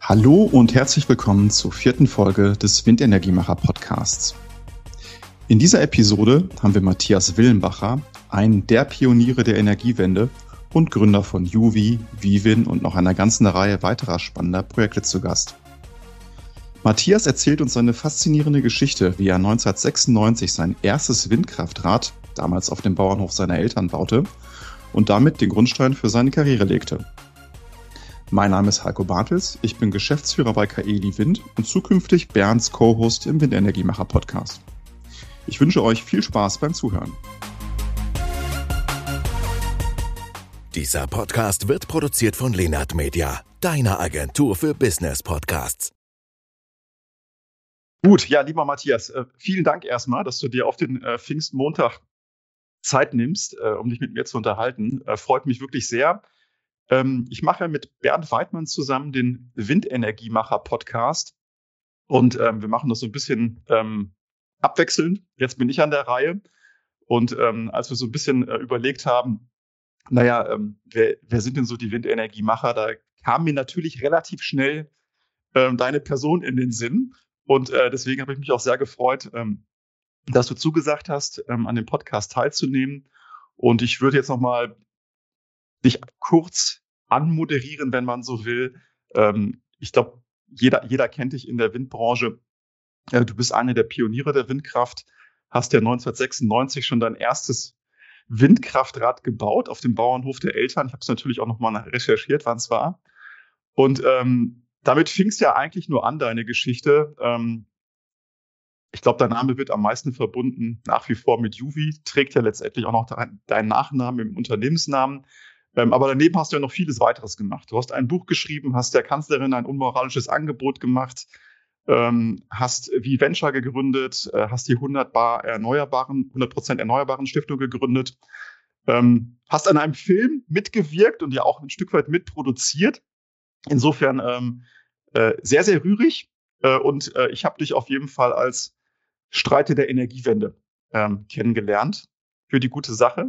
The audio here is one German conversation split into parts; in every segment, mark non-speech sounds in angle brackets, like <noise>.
Hallo und herzlich willkommen zur vierten Folge des Windenergiemacher Podcasts. In dieser Episode haben wir Matthias Willenbacher, einen der Pioniere der Energiewende und Gründer von Juvi, Vivin und noch einer ganzen Reihe weiterer spannender Projekte zu Gast. Matthias erzählt uns seine faszinierende Geschichte, wie er 1996 sein erstes Windkraftrad, damals auf dem Bauernhof seiner Eltern, baute und damit den Grundstein für seine Karriere legte. Mein Name ist Heiko Bartels, ich bin Geschäftsführer bei Kaeli Wind und zukünftig Bernds Co-Host im Windenergiemacher Podcast. Ich wünsche euch viel Spaß beim Zuhören. Dieser Podcast wird produziert von Lenart Media, deiner Agentur für Business Podcasts. Gut, ja, lieber Matthias, äh, vielen Dank erstmal, dass du dir auf den äh, Pfingstmontag Zeit nimmst, äh, um dich mit mir zu unterhalten. Freut mich wirklich sehr. Ähm, ich mache mit Bernd Weidmann zusammen den Windenergiemacher-Podcast. Und ähm, wir machen das so ein bisschen ähm, abwechselnd. Jetzt bin ich an der Reihe. Und als wir so ein bisschen überlegt haben, naja, wer, wer sind denn so die Windenergiemacher, da kam mir natürlich relativ schnell deine Person in den Sinn. Und äh, deswegen habe ich mich auch sehr gefreut, ähm, dass du zugesagt hast, ähm, an dem Podcast teilzunehmen. Und ich würde jetzt nochmal dich kurz anmoderieren, wenn man so will. Ähm, ich glaube, jeder, jeder kennt dich in der Windbranche. Äh, du bist einer der Pioniere der Windkraft, hast ja 1996 schon dein erstes Windkraftrad gebaut auf dem Bauernhof der Eltern. Ich habe es natürlich auch nochmal recherchiert, wann es war. Und ähm, damit fing es ja eigentlich nur an, deine Geschichte. Ähm, ich glaube, dein Name wird am meisten verbunden nach wie vor mit Juvi, trägt ja letztendlich auch noch deinen Nachnamen im Unternehmensnamen. Ähm, aber daneben hast du ja noch vieles weiteres gemacht. Du hast ein Buch geschrieben, hast der Kanzlerin ein unmoralisches Angebot gemacht, ähm, hast wie Venture gegründet, äh, hast die 100 Bar erneuerbaren, 100% erneuerbaren Stiftung gegründet, ähm, hast an einem Film mitgewirkt und ja auch ein Stück weit mitproduziert. Insofern ähm, äh, sehr, sehr rührig. Äh, und äh, ich habe dich auf jeden Fall als Streiter der Energiewende ähm, kennengelernt für die gute Sache.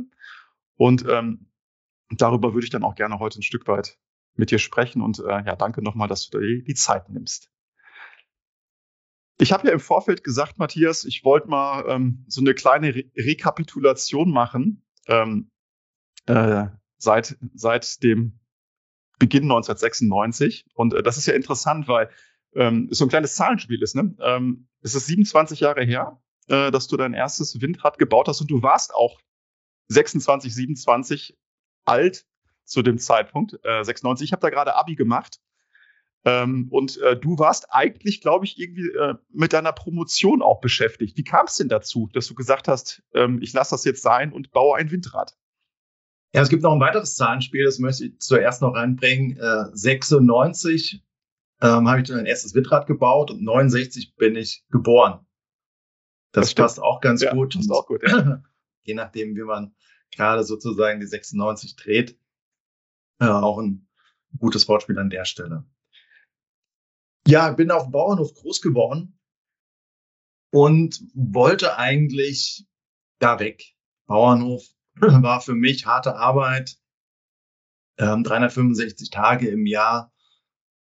Und ähm, darüber würde ich dann auch gerne heute ein Stück weit mit dir sprechen. Und äh, ja, danke nochmal, dass du dir die Zeit nimmst. Ich habe ja im Vorfeld gesagt, Matthias, ich wollte mal ähm, so eine kleine Re Rekapitulation machen ähm, äh, seit, seit dem Beginn 1996. Und äh, das ist ja interessant, weil ähm, es so ein kleines Zahlenspiel ist. Ne? Ähm, es ist 27 Jahre her, äh, dass du dein erstes Windrad gebaut hast und du warst auch 26, 27 alt zu dem Zeitpunkt, äh, 96. Ich habe da gerade Abi gemacht ähm, und äh, du warst eigentlich, glaube ich, irgendwie äh, mit deiner Promotion auch beschäftigt. Wie kam es denn dazu, dass du gesagt hast, ähm, ich lasse das jetzt sein und baue ein Windrad? Ja, es gibt noch ein weiteres Zahlenspiel, das möchte ich zuerst noch reinbringen. Äh, 96 ähm, habe ich dann ein erstes Windrad gebaut und 69 bin ich geboren. Das, das passt auch ganz ja, gut. Passt auch gut ja. <laughs> Je nachdem, wie man gerade sozusagen die 96 dreht, äh, auch ein gutes Wortspiel an der Stelle. Ja, bin auf dem Bauernhof groß geworden und wollte eigentlich da weg. Bauernhof <clears throat> war für mich harte Arbeit, ähm, 365 Tage im Jahr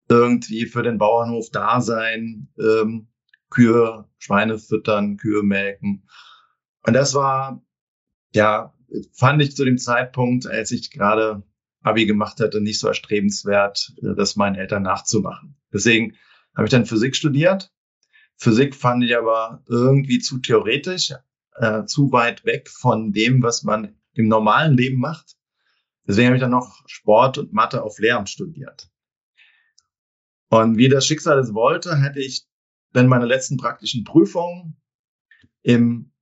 irgendwie für den Bauernhof da sein, ähm, Kühe, Schweine füttern, Kühe melken. Und das war, ja, fand ich zu dem Zeitpunkt, als ich gerade Abi gemacht hatte, nicht so erstrebenswert, äh, das meinen Eltern nachzumachen. Deswegen habe ich dann Physik studiert. Physik fand ich aber irgendwie zu theoretisch, äh, zu weit weg von dem, was man im normalen Leben macht. Deswegen habe ich dann noch Sport und Mathe auf Lehramt studiert. Und wie das Schicksal es wollte, hätte ich dann meine letzten praktischen Prüfungen im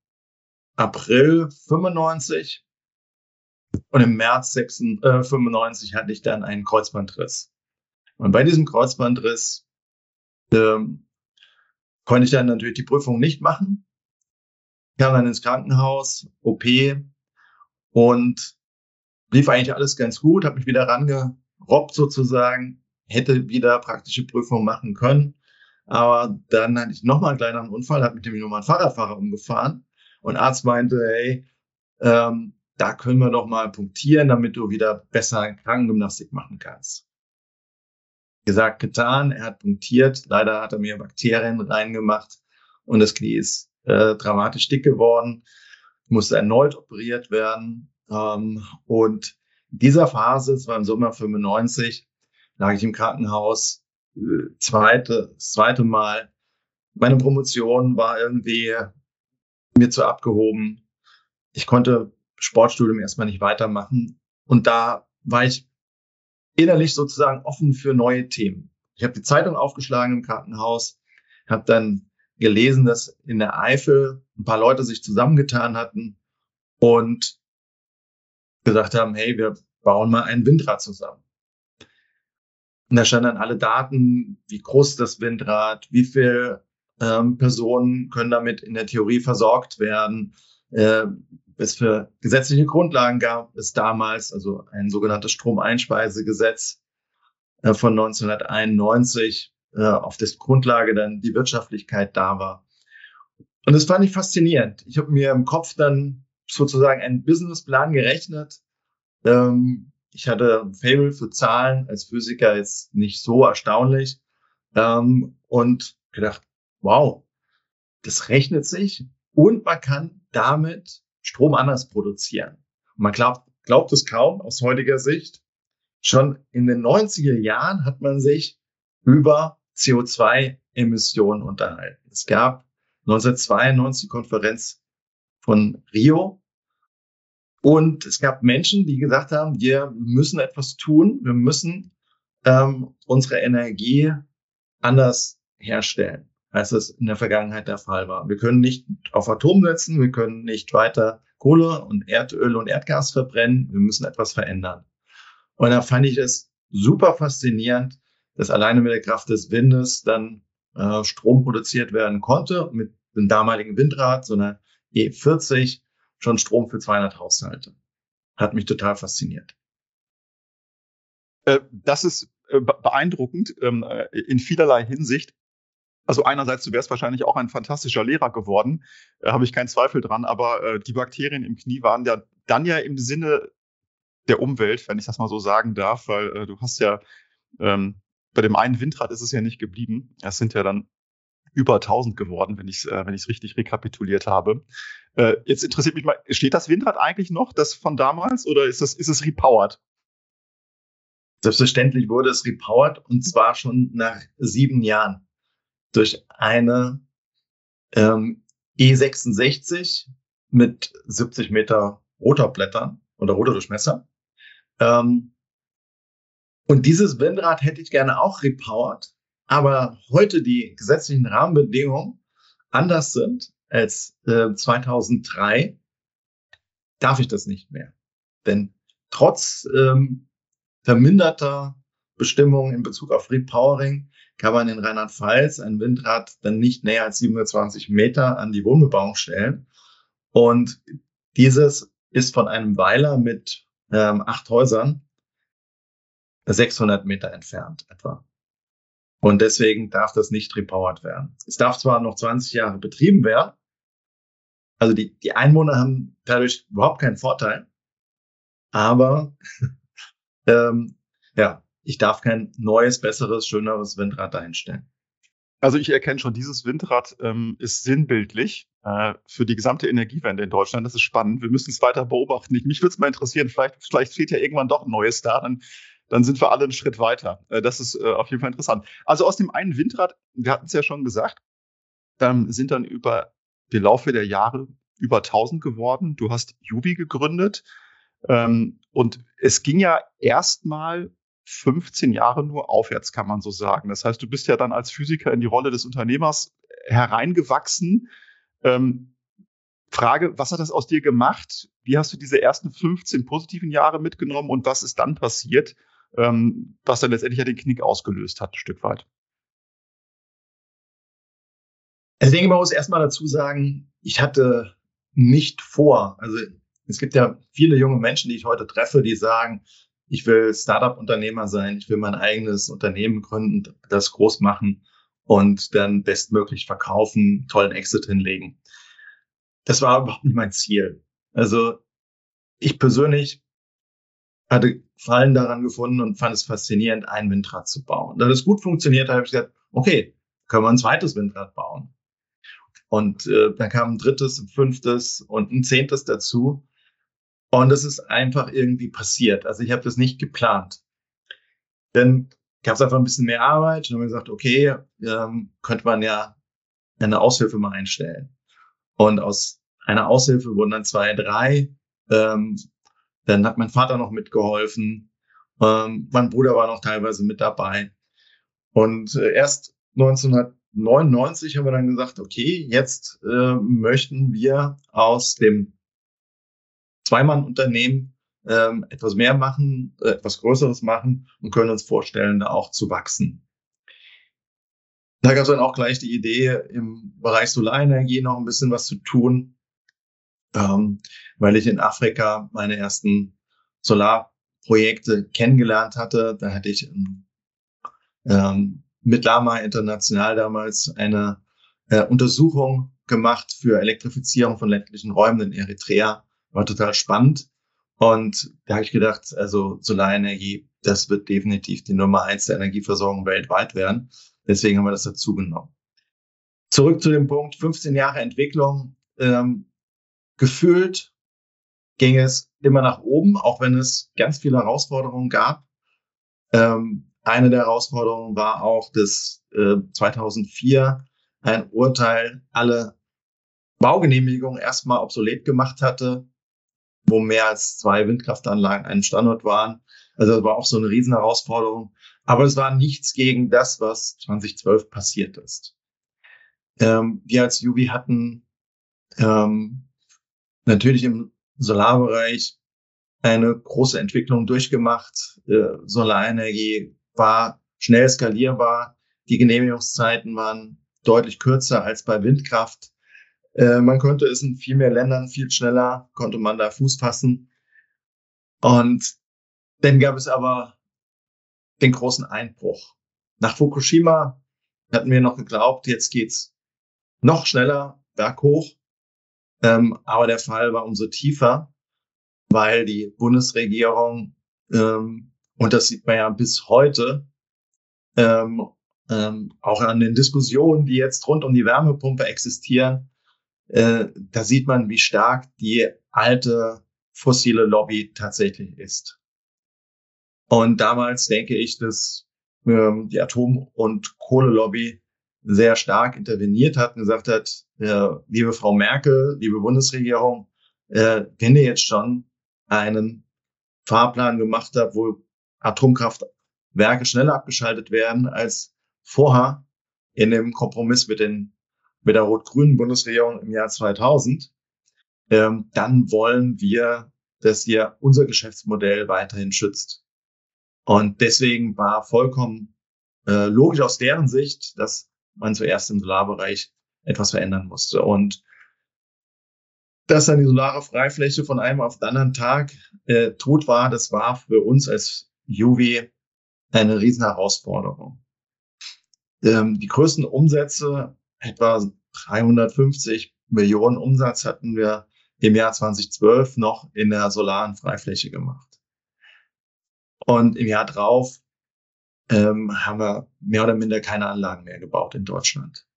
April 95 und im März 96, äh, 95 hatte ich dann einen Kreuzbandriss. Und bei diesem Kreuzbandriss ähm, konnte ich dann natürlich die Prüfung nicht machen. Kam dann ins Krankenhaus, OP und lief eigentlich alles ganz gut, habe mich wieder rangerobbt sozusagen, hätte wieder praktische Prüfung machen können. Aber dann hatte ich nochmal einen kleineren Unfall, hat mit dem nochmal ein Fahrradfahrer umgefahren. Und Arzt meinte, hey, ähm, da können wir doch mal punktieren, damit du wieder besser Krankengymnastik machen kannst. Gesagt, getan, er hat punktiert. Leider hat er mir Bakterien reingemacht und das Knie ist äh, dramatisch dick geworden, musste erneut operiert werden. Ähm, und in dieser Phase, es war im Sommer 95, lag ich im Krankenhaus, äh, zweite, zweite Mal. Meine Promotion war irgendwie mir zu abgehoben. Ich konnte Sportstudium erstmal nicht weitermachen. Und da war ich innerlich sozusagen offen für neue Themen. Ich habe die Zeitung aufgeschlagen im Krankenhaus, habe dann gelesen, dass in der Eifel ein paar Leute sich zusammengetan hatten und gesagt haben, hey, wir bauen mal ein Windrad zusammen. Und da standen dann alle Daten, wie groß das Windrad, wie viel ähm, Personen können damit in der Theorie versorgt werden, äh, es für gesetzliche Grundlagen gab es damals, also ein sogenanntes Stromeinspeisegesetz äh, von 1991, äh, auf das Grundlage dann die Wirtschaftlichkeit da war. Und das fand ich faszinierend. Ich habe mir im Kopf dann sozusagen einen Businessplan gerechnet, ähm, ich hatte ein Fable für Zahlen als Physiker jetzt nicht so erstaunlich ähm, und gedacht, wow, das rechnet sich und man kann damit Strom anders produzieren. Man glaubt, glaubt es kaum aus heutiger Sicht. Schon in den 90er Jahren hat man sich über CO2-Emissionen unterhalten. Es gab 1992 die Konferenz von Rio und es gab Menschen, die gesagt haben, wir müssen etwas tun, wir müssen ähm, unsere Energie anders herstellen, als es in der Vergangenheit der Fall war. Wir können nicht auf Atom setzen, wir können nicht weiter Kohle und Erdöl und Erdgas verbrennen, wir müssen etwas verändern. Und da fand ich es super faszinierend, dass alleine mit der Kraft des Windes dann äh, Strom produziert werden konnte, mit dem damaligen Windrad, so einer E40, schon Strom für 200 Haushalte. Hat mich total fasziniert. Äh, das ist äh, beeindruckend ähm, äh, in vielerlei Hinsicht. Also einerseits, du wärst wahrscheinlich auch ein fantastischer Lehrer geworden, habe ich keinen Zweifel dran, aber die Bakterien im Knie waren ja dann ja im Sinne der Umwelt, wenn ich das mal so sagen darf, weil du hast ja ähm, bei dem einen Windrad ist es ja nicht geblieben. Es sind ja dann über 1000 geworden, wenn ich es äh, wenn ich richtig rekapituliert habe. Äh, jetzt interessiert mich mal, steht das Windrad eigentlich noch, das von damals, oder ist das ist es repowered? Selbstverständlich wurde es repowered und zwar schon nach sieben Jahren durch eine ähm, E66 mit 70 Meter Rotorblättern oder Rotordurchmesser. Ähm, und dieses Windrad hätte ich gerne auch repowered, aber heute die gesetzlichen Rahmenbedingungen anders sind als äh, 2003, darf ich das nicht mehr. Denn trotz ähm, verminderter Bestimmungen in Bezug auf Repowering kann man in Rheinland-Pfalz ein Windrad dann nicht näher als 720 Meter an die Wohnbebauung stellen. Und dieses ist von einem Weiler mit ähm, acht Häusern 600 Meter entfernt etwa. Und deswegen darf das nicht repowered werden. Es darf zwar noch 20 Jahre betrieben werden, also die, die Einwohner haben dadurch überhaupt keinen Vorteil, aber <laughs> ähm, ja, ich darf kein neues, besseres, schöneres Windrad dahinstellen. Also ich erkenne schon, dieses Windrad ähm, ist sinnbildlich äh, für die gesamte Energiewende in Deutschland. Das ist spannend. Wir müssen es weiter beobachten. mich würde es mal interessieren, vielleicht, vielleicht steht ja irgendwann doch ein neues da. Dann dann sind wir alle einen Schritt weiter. Äh, das ist äh, auf jeden Fall interessant. Also aus dem einen Windrad, wir hatten es ja schon gesagt, ähm, sind dann über den Laufe der Jahre über 1000 geworden. Du hast Jubi gegründet ähm, und es ging ja erstmal 15 Jahre nur aufwärts, kann man so sagen. Das heißt, du bist ja dann als Physiker in die Rolle des Unternehmers hereingewachsen. Ähm, Frage, was hat das aus dir gemacht? Wie hast du diese ersten 15 positiven Jahre mitgenommen und was ist dann passiert? Ähm, was dann letztendlich ja den Knick ausgelöst hat, ein Stück weit. Also ich denke, man muss erstmal dazu sagen, ich hatte nicht vor, also es gibt ja viele junge Menschen, die ich heute treffe, die sagen, ich will Startup-Unternehmer sein, ich will mein eigenes Unternehmen gründen, das groß machen. und dann bestmöglich verkaufen, tollen Exit hinlegen. Das war überhaupt nicht mein Ziel. Also ich persönlich hatte Fallen daran gefunden und fand es faszinierend, ein Windrad zu bauen. Da das gut funktioniert, habe ich gesagt, okay, können wir ein zweites Windrad bauen. Und äh, dann kam ein drittes, ein fünftes und ein zehntes dazu. Und es ist einfach irgendwie passiert. Also ich habe das nicht geplant. Dann gab es einfach ein bisschen mehr Arbeit und haben gesagt, okay, ähm, könnte man ja eine Aushilfe mal einstellen. Und aus einer Aushilfe wurden dann zwei, drei. Ähm, dann hat mein Vater noch mitgeholfen. Ähm, mein Bruder war noch teilweise mit dabei. Und äh, erst 1999 haben wir dann gesagt, okay, jetzt äh, möchten wir aus dem Zweimann-Unternehmen ähm, etwas mehr machen, äh, etwas Größeres machen und können uns vorstellen, da auch zu wachsen. Da gab es dann auch gleich die Idee, im Bereich Solarenergie noch ein bisschen was zu tun, ähm, weil ich in Afrika meine ersten Solarprojekte kennengelernt hatte. Da hatte ich ähm, mit Lama International damals eine äh, Untersuchung gemacht für Elektrifizierung von ländlichen Räumen in Eritrea. War total spannend. Und da habe ich gedacht, also Solarenergie, das wird definitiv die Nummer eins der Energieversorgung weltweit werden. Deswegen haben wir das dazu genommen. Zurück zu dem Punkt 15 Jahre Entwicklung. Ähm, gefühlt ging es immer nach oben, auch wenn es ganz viele Herausforderungen gab. Ähm, eine der Herausforderungen war auch, dass äh, 2004 ein Urteil alle Baugenehmigungen erstmal obsolet gemacht hatte wo mehr als zwei Windkraftanlagen an einem Standort waren. Also das war auch so eine Riesenherausforderung. Aber es war nichts gegen das, was 2012 passiert ist. Ähm, wir als Juvi hatten ähm, natürlich im Solarbereich eine große Entwicklung durchgemacht. Äh, Solarenergie war schnell skalierbar. Die Genehmigungszeiten waren deutlich kürzer als bei Windkraft. Äh, man konnte es in viel mehr Ländern viel schneller, konnte man da Fuß fassen. Und dann gab es aber den großen Einbruch. Nach Fukushima hatten wir noch geglaubt, jetzt geht's noch schneller berghoch. Ähm, aber der Fall war umso tiefer, weil die Bundesregierung, ähm, und das sieht man ja bis heute, ähm, ähm, auch an den Diskussionen, die jetzt rund um die Wärmepumpe existieren, äh, da sieht man, wie stark die alte fossile Lobby tatsächlich ist. Und damals denke ich, dass ähm, die Atom- und Kohlelobby sehr stark interveniert hat und gesagt hat, äh, liebe Frau Merkel, liebe Bundesregierung, äh, wenn ihr jetzt schon einen Fahrplan gemacht habt, wo Atomkraftwerke schneller abgeschaltet werden als vorher in dem Kompromiss mit den mit der rot-grünen Bundesregierung im Jahr 2000, ähm, dann wollen wir, dass ihr unser Geschäftsmodell weiterhin schützt. Und deswegen war vollkommen äh, logisch aus deren Sicht, dass man zuerst im Solarbereich etwas verändern musste. Und dass dann die solare Freifläche von einem auf den anderen Tag äh, tot war, das war für uns als Juvi eine riesen Herausforderung. Ähm, die größten Umsätze etwa 350 Millionen Umsatz hatten wir im Jahr 2012 noch in der solaren Freifläche gemacht. Und im Jahr drauf ähm, haben wir mehr oder minder keine Anlagen mehr gebaut in Deutschland.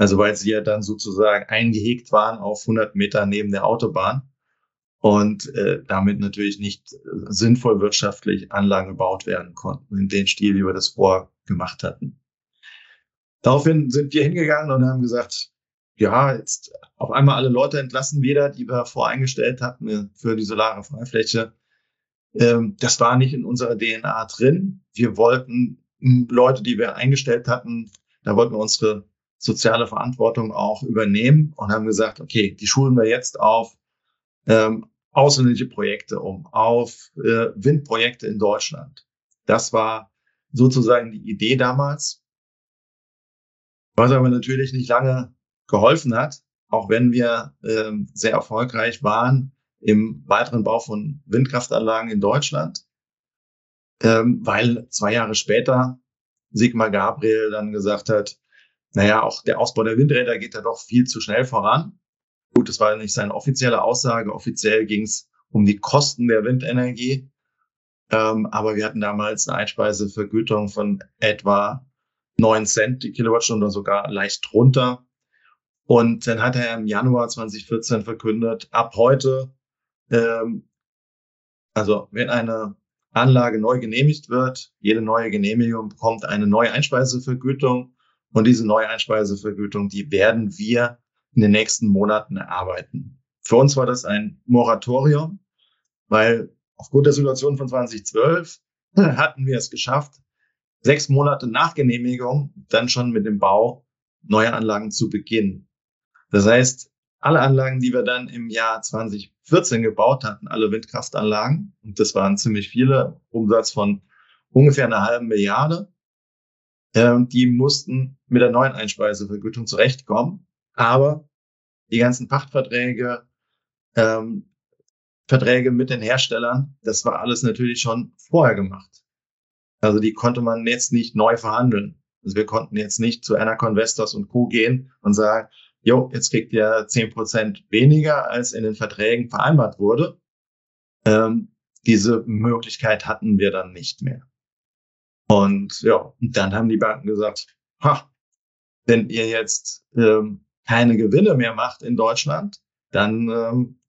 Also weil sie ja dann sozusagen eingehegt waren auf 100 Meter neben der Autobahn und äh, damit natürlich nicht äh, sinnvoll wirtschaftlich Anlagen gebaut werden konnten in den Stil, wie wir das vorher gemacht hatten. Daraufhin sind wir hingegangen und haben gesagt, ja, jetzt auf einmal alle Leute entlassen wieder, die wir voreingestellt hatten äh, für die solare Freifläche. Ähm, das war nicht in unserer DNA drin. Wir wollten hm, Leute, die wir eingestellt hatten, da wollten wir unsere soziale Verantwortung auch übernehmen und haben gesagt, okay, die schulen wir jetzt auf ähm, ausländische Projekte um, auf äh, Windprojekte in Deutschland. Das war sozusagen die Idee damals. Was aber natürlich nicht lange geholfen hat, auch wenn wir ähm, sehr erfolgreich waren im weiteren Bau von Windkraftanlagen in Deutschland, ähm, weil zwei Jahre später Sigmar Gabriel dann gesagt hat, naja, auch der Ausbau der Windräder geht da doch viel zu schnell voran. Gut, das war nicht seine offizielle Aussage. Offiziell ging es um die Kosten der Windenergie. Ähm, aber wir hatten damals eine Einspeisevergütung von etwa 9 Cent die Kilowattstunde oder sogar leicht drunter. Und dann hat er im Januar 2014 verkündet, ab heute, ähm, also wenn eine Anlage neu genehmigt wird, jede neue Genehmigung bekommt eine neue Einspeisevergütung. Und diese neue Einspeisevergütung, die werden wir in den nächsten Monaten erarbeiten. Für uns war das ein Moratorium, weil aufgrund der Situation von 2012 <laughs> hatten wir es geschafft, sechs Monate nach Genehmigung dann schon mit dem Bau neuer Anlagen zu beginnen. Das heißt, alle Anlagen, die wir dann im Jahr 2014 gebaut hatten, alle Windkraftanlagen, und das waren ziemlich viele, Umsatz von ungefähr einer halben Milliarde, äh, die mussten mit der neuen Einspeisevergütung zurechtkommen. Aber die ganzen Pachtverträge, ähm, Verträge mit den Herstellern, das war alles natürlich schon vorher gemacht. Also die konnte man jetzt nicht neu verhandeln. Also wir konnten jetzt nicht zu einer Convestors und Co. gehen und sagen, jo, jetzt kriegt ihr zehn Prozent weniger, als in den Verträgen vereinbart wurde. Ähm, diese Möglichkeit hatten wir dann nicht mehr. Und ja, dann haben die Banken gesagt, ha, wenn ihr jetzt ähm, keine Gewinne mehr macht in Deutschland, dann ähm,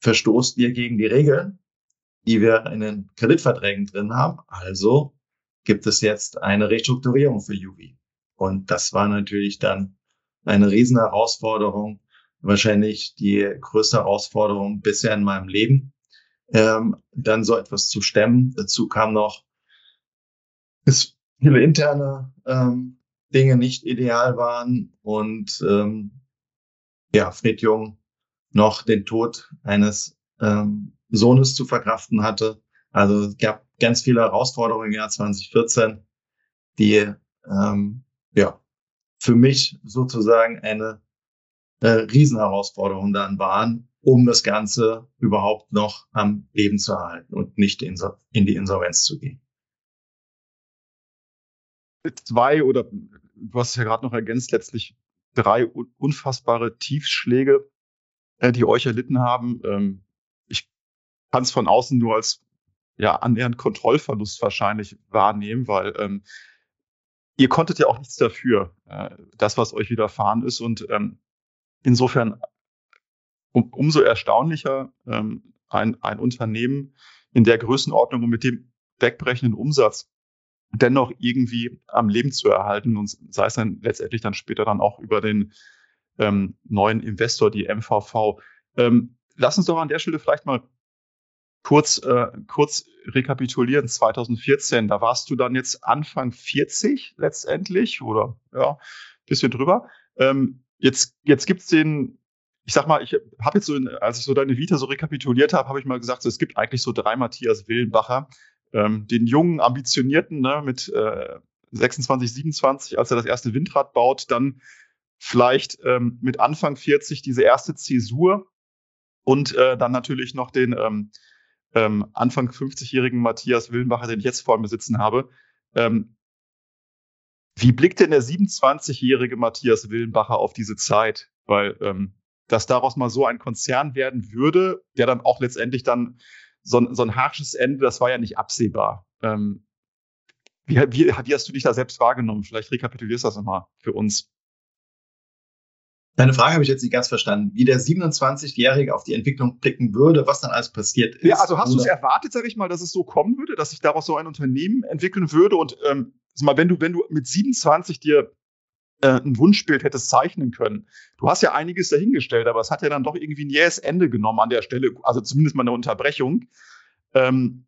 verstoßt ihr gegen die Regeln, die wir in den Kreditverträgen drin haben. Also gibt es jetzt eine Restrukturierung für Juvi. Und das war natürlich dann eine riesen Herausforderung, wahrscheinlich die größte Herausforderung bisher in meinem Leben, ähm, dann so etwas zu stemmen. Dazu kam noch, dass viele interne ähm, Dinge nicht ideal waren und ähm, ja, Fred Jung noch den Tod eines ähm, Sohnes zu verkraften hatte. Also es gab ganz viele Herausforderungen im Jahr 2014, die ähm, ja für mich sozusagen eine äh, Riesenherausforderung dann waren, um das Ganze überhaupt noch am Leben zu erhalten und nicht in, in die Insolvenz zu gehen. Zwei oder du hast es ja gerade noch ergänzt, letztlich drei unfassbare Tiefschläge, äh, die euch erlitten haben. Ähm, ich kann es von außen nur als ja annähernd Kontrollverlust wahrscheinlich wahrnehmen, weil ähm, ihr konntet ja auch nichts dafür, äh, das, was euch widerfahren ist. Und ähm, insofern um, umso erstaunlicher ähm, ein, ein Unternehmen in der Größenordnung und mit dem wegbrechenden Umsatz dennoch irgendwie am Leben zu erhalten und sei es dann letztendlich dann später dann auch über den ähm, neuen Investor, die MVV. Ähm, lass uns doch an der Stelle vielleicht mal kurz, äh, kurz rekapitulieren. 2014, da warst du dann jetzt Anfang 40 letztendlich oder ja, bisschen drüber. Ähm, jetzt jetzt gibt's den, ich sag mal, ich habe jetzt so, als ich so deine Vita so rekapituliert habe, habe ich mal gesagt, so, es gibt eigentlich so drei Matthias Willenbacher. Ähm, den jungen, ambitionierten ne, mit äh, 26, 27, als er das erste Windrad baut, dann vielleicht ähm, mit Anfang 40 diese erste Zäsur und äh, dann natürlich noch den ähm, ähm, Anfang 50-jährigen Matthias Willenbacher, den ich jetzt vor mir sitzen habe. Ähm, wie blickt denn der 27-jährige Matthias Willenbacher auf diese Zeit? Weil ähm, dass daraus mal so ein Konzern werden würde, der dann auch letztendlich dann so, so ein harsches Ende, das war ja nicht absehbar. Ähm, wie, wie, wie hast du dich da selbst wahrgenommen? Vielleicht rekapitulierst du das nochmal für uns. Deine Frage habe ich jetzt nicht ganz verstanden, wie der 27-Jährige auf die Entwicklung blicken würde, was dann alles passiert ist. Ja, also hast du es erwartet, sag ich mal, dass es so kommen würde, dass sich daraus so ein Unternehmen entwickeln würde und ähm, mal, wenn du, wenn du mit 27 dir ein Wunschbild hättest zeichnen können. Du hast ja einiges dahingestellt, aber es hat ja dann doch irgendwie ein jähes Ende genommen an der Stelle, also zumindest mal eine Unterbrechung. Ähm,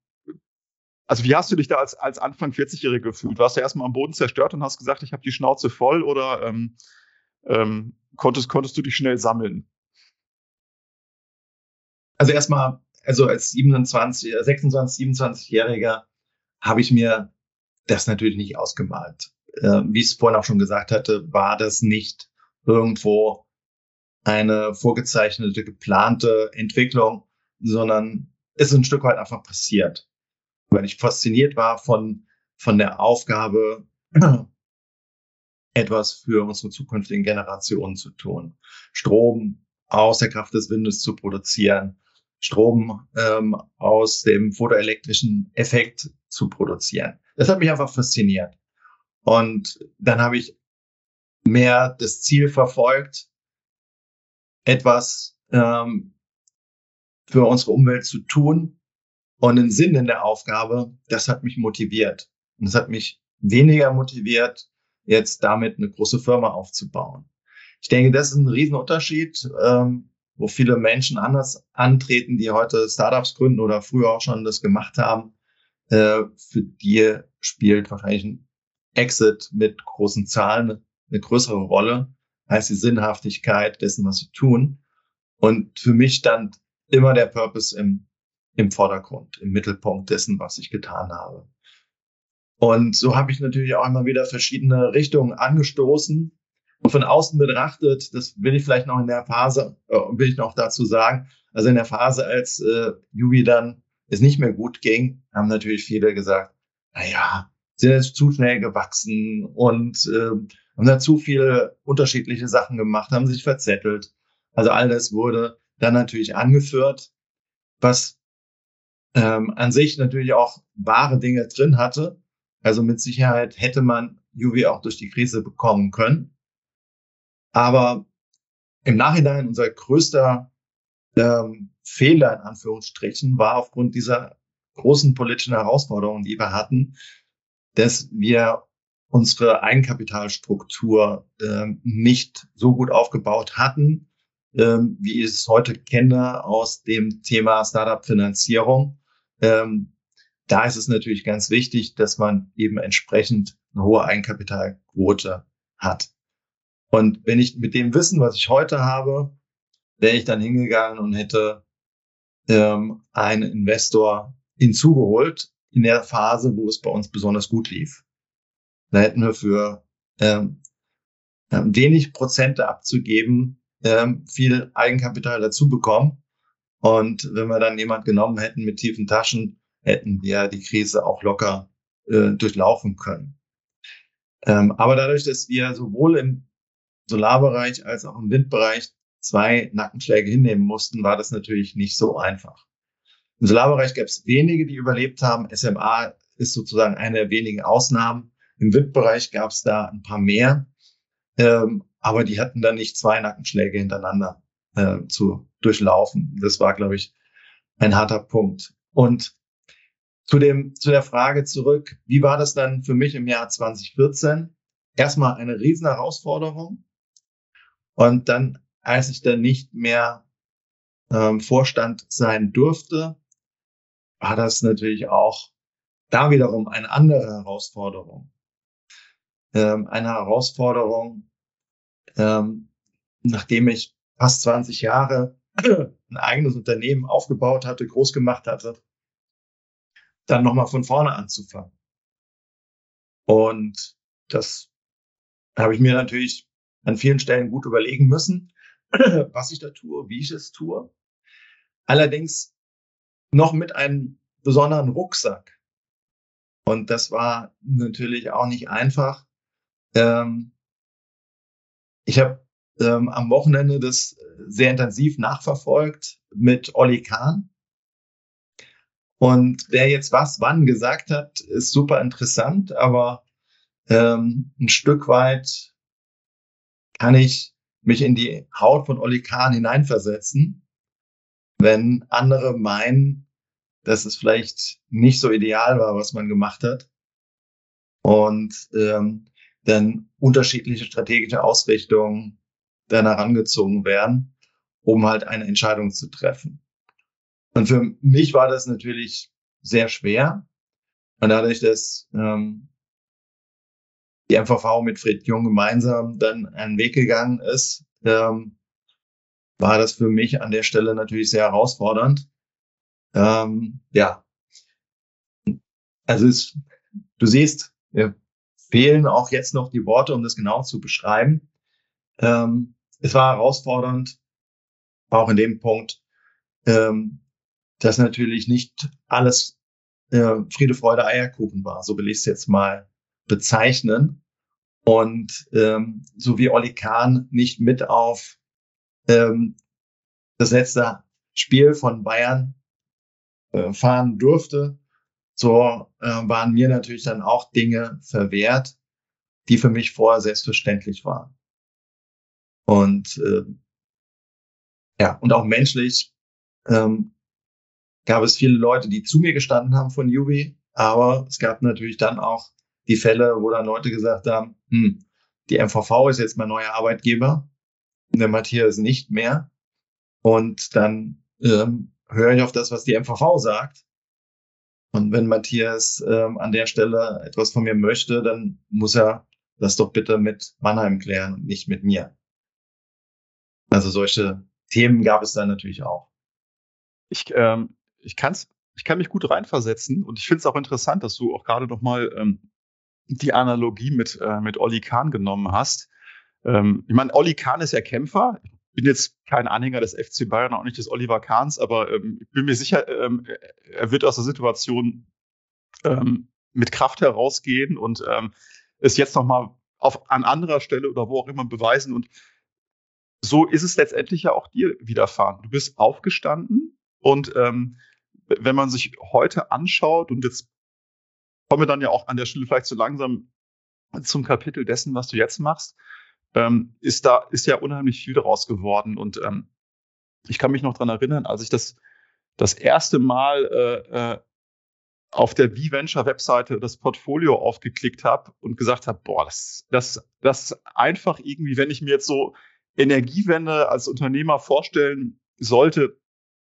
also wie hast du dich da als, als Anfang 40-Jährige gefühlt? Warst du erstmal am Boden zerstört und hast gesagt, ich habe die Schnauze voll oder ähm, ähm, konntest, konntest du dich schnell sammeln? Also erstmal, also als 27, 26, 27-Jähriger habe ich mir das natürlich nicht ausgemalt. Äh, wie ich es vorhin auch schon gesagt hatte, war das nicht irgendwo eine vorgezeichnete, geplante Entwicklung, sondern ist ein Stück weit einfach passiert. Weil ich fasziniert war von, von der Aufgabe, <clears throat> etwas für unsere zukünftigen Generationen zu tun. Strom aus der Kraft des Windes zu produzieren, Strom ähm, aus dem photoelektrischen Effekt zu produzieren. Das hat mich einfach fasziniert. Und dann habe ich mehr das Ziel verfolgt, etwas ähm, für unsere Umwelt zu tun und einen Sinn in der Aufgabe. Das hat mich motiviert. Und das hat mich weniger motiviert, jetzt damit eine große Firma aufzubauen. Ich denke, das ist ein Riesenunterschied, ähm, wo viele Menschen anders antreten, die heute Startups gründen oder früher auch schon das gemacht haben. Äh, für die spielt wahrscheinlich ein Exit mit großen Zahlen eine größere Rolle als die Sinnhaftigkeit dessen, was sie tun. Und für mich stand immer der Purpose im, im Vordergrund, im Mittelpunkt dessen, was ich getan habe. Und so habe ich natürlich auch immer wieder verschiedene Richtungen angestoßen. Und von außen betrachtet, das will ich vielleicht noch in der Phase, äh, will ich noch dazu sagen, also in der Phase, als äh, Juvi dann es nicht mehr gut ging, haben natürlich viele gesagt, na ja, sind jetzt zu schnell gewachsen und äh, haben da zu viele unterschiedliche Sachen gemacht, haben sich verzettelt. Also all das wurde dann natürlich angeführt, was ähm, an sich natürlich auch wahre Dinge drin hatte. Also mit Sicherheit hätte man Juvi auch durch die Krise bekommen können. Aber im Nachhinein unser größter ähm, Fehler in Anführungsstrichen war aufgrund dieser großen politischen Herausforderungen, die wir hatten, dass wir unsere Eigenkapitalstruktur ähm, nicht so gut aufgebaut hatten, ähm, wie ich es heute kenne aus dem Thema Startup-Finanzierung. Ähm, da ist es natürlich ganz wichtig, dass man eben entsprechend eine hohe Eigenkapitalquote hat. Und wenn ich mit dem Wissen, was ich heute habe, wäre ich dann hingegangen und hätte ähm, einen Investor hinzugeholt in der Phase, wo es bei uns besonders gut lief. Da hätten wir für ähm, ähm wenig Prozente abzugeben, ähm, viel Eigenkapital dazu bekommen. Und wenn wir dann jemand genommen hätten mit tiefen Taschen, hätten wir die Krise auch locker äh, durchlaufen können. Ähm, aber dadurch, dass wir sowohl im Solarbereich als auch im Windbereich zwei Nackenschläge hinnehmen mussten, war das natürlich nicht so einfach. Im Solarbereich gab es wenige, die überlebt haben. SMA ist sozusagen eine der wenigen Ausnahmen. Im Windbereich gab es da ein paar mehr, ähm, aber die hatten dann nicht zwei Nackenschläge hintereinander äh, zu durchlaufen. Das war, glaube ich, ein harter Punkt. Und zu dem, zu der Frage zurück, wie war das dann für mich im Jahr 2014? Erstmal eine riesen Herausforderung. Und dann, als ich dann nicht mehr ähm, Vorstand sein durfte, war das natürlich auch da wiederum eine andere Herausforderung. Ähm, eine Herausforderung, ähm, nachdem ich fast 20 Jahre <clears throat> ein eigenes Unternehmen aufgebaut hatte, groß gemacht hatte, dann nochmal von vorne anzufangen. Und das habe ich mir natürlich an vielen Stellen gut überlegen müssen, <clears throat> was ich da tue, wie ich es tue. Allerdings noch mit einem besonderen Rucksack. Und das war natürlich auch nicht einfach. Ähm, ich habe ähm, am Wochenende das sehr intensiv nachverfolgt mit Olli Kahn. Und wer jetzt was wann gesagt hat, ist super interessant, aber ähm, ein Stück weit kann ich mich in die Haut von Olli Kahn hineinversetzen, wenn andere meinen, dass es vielleicht nicht so ideal war, was man gemacht hat. Und ähm, dann unterschiedliche strategische Ausrichtungen dann herangezogen werden, um halt eine Entscheidung zu treffen. Und für mich war das natürlich sehr schwer. Und dadurch, dass ähm, die MVV mit Fred Jung gemeinsam dann einen Weg gegangen ist, ähm, war das für mich an der Stelle natürlich sehr herausfordernd. Ähm, ja. Also es, du siehst, mir fehlen auch jetzt noch die Worte, um das genau zu beschreiben. Ähm, es war herausfordernd, auch in dem Punkt, ähm, dass natürlich nicht alles äh, Friede, Freude, Eierkuchen war. So will ich es jetzt mal bezeichnen. und ähm, so wie Olli Kahn nicht mit auf ähm, das letzte Spiel von Bayern äh, fahren durfte, so äh, waren mir natürlich dann auch Dinge verwehrt, die für mich vorher selbstverständlich waren. Und äh, ja, und auch menschlich ähm, gab es viele Leute, die zu mir gestanden haben von Jubi, aber es gab natürlich dann auch die Fälle, wo dann Leute gesagt haben, hm, die MVV ist jetzt mein neuer Arbeitgeber, der Matthias nicht mehr. Und dann ähm, höre ich auf das, was die MVV sagt. Und wenn Matthias ähm, an der Stelle etwas von mir möchte, dann muss er das doch bitte mit Mannheim klären und nicht mit mir. Also solche Themen gab es dann natürlich auch. Ich, ähm, ich, kann's, ich kann mich gut reinversetzen und ich finde es auch interessant, dass du auch gerade noch mal ähm, die Analogie mit, äh, mit Olli Kahn genommen hast. Ähm, ich meine, Olli Kahn ist ja Kämpfer. Ich bin jetzt kein Anhänger des FC Bayern, auch nicht des Oliver Kahns, aber ähm, ich bin mir sicher, ähm, er wird aus der Situation ähm, mit Kraft herausgehen und ähm, es jetzt nochmal auf, an anderer Stelle oder wo auch immer beweisen. Und so ist es letztendlich ja auch dir widerfahren. Du bist aufgestanden und ähm, wenn man sich heute anschaut und jetzt kommen wir dann ja auch an der Stelle vielleicht so langsam zum Kapitel dessen, was du jetzt machst, ähm, ist da ist ja unheimlich viel daraus geworden und ähm, ich kann mich noch dran erinnern, als ich das das erste Mal äh, äh, auf der V-Venture-Webseite das Portfolio aufgeklickt habe und gesagt habe, boah, das, das, das einfach irgendwie, wenn ich mir jetzt so Energiewende als Unternehmer vorstellen sollte,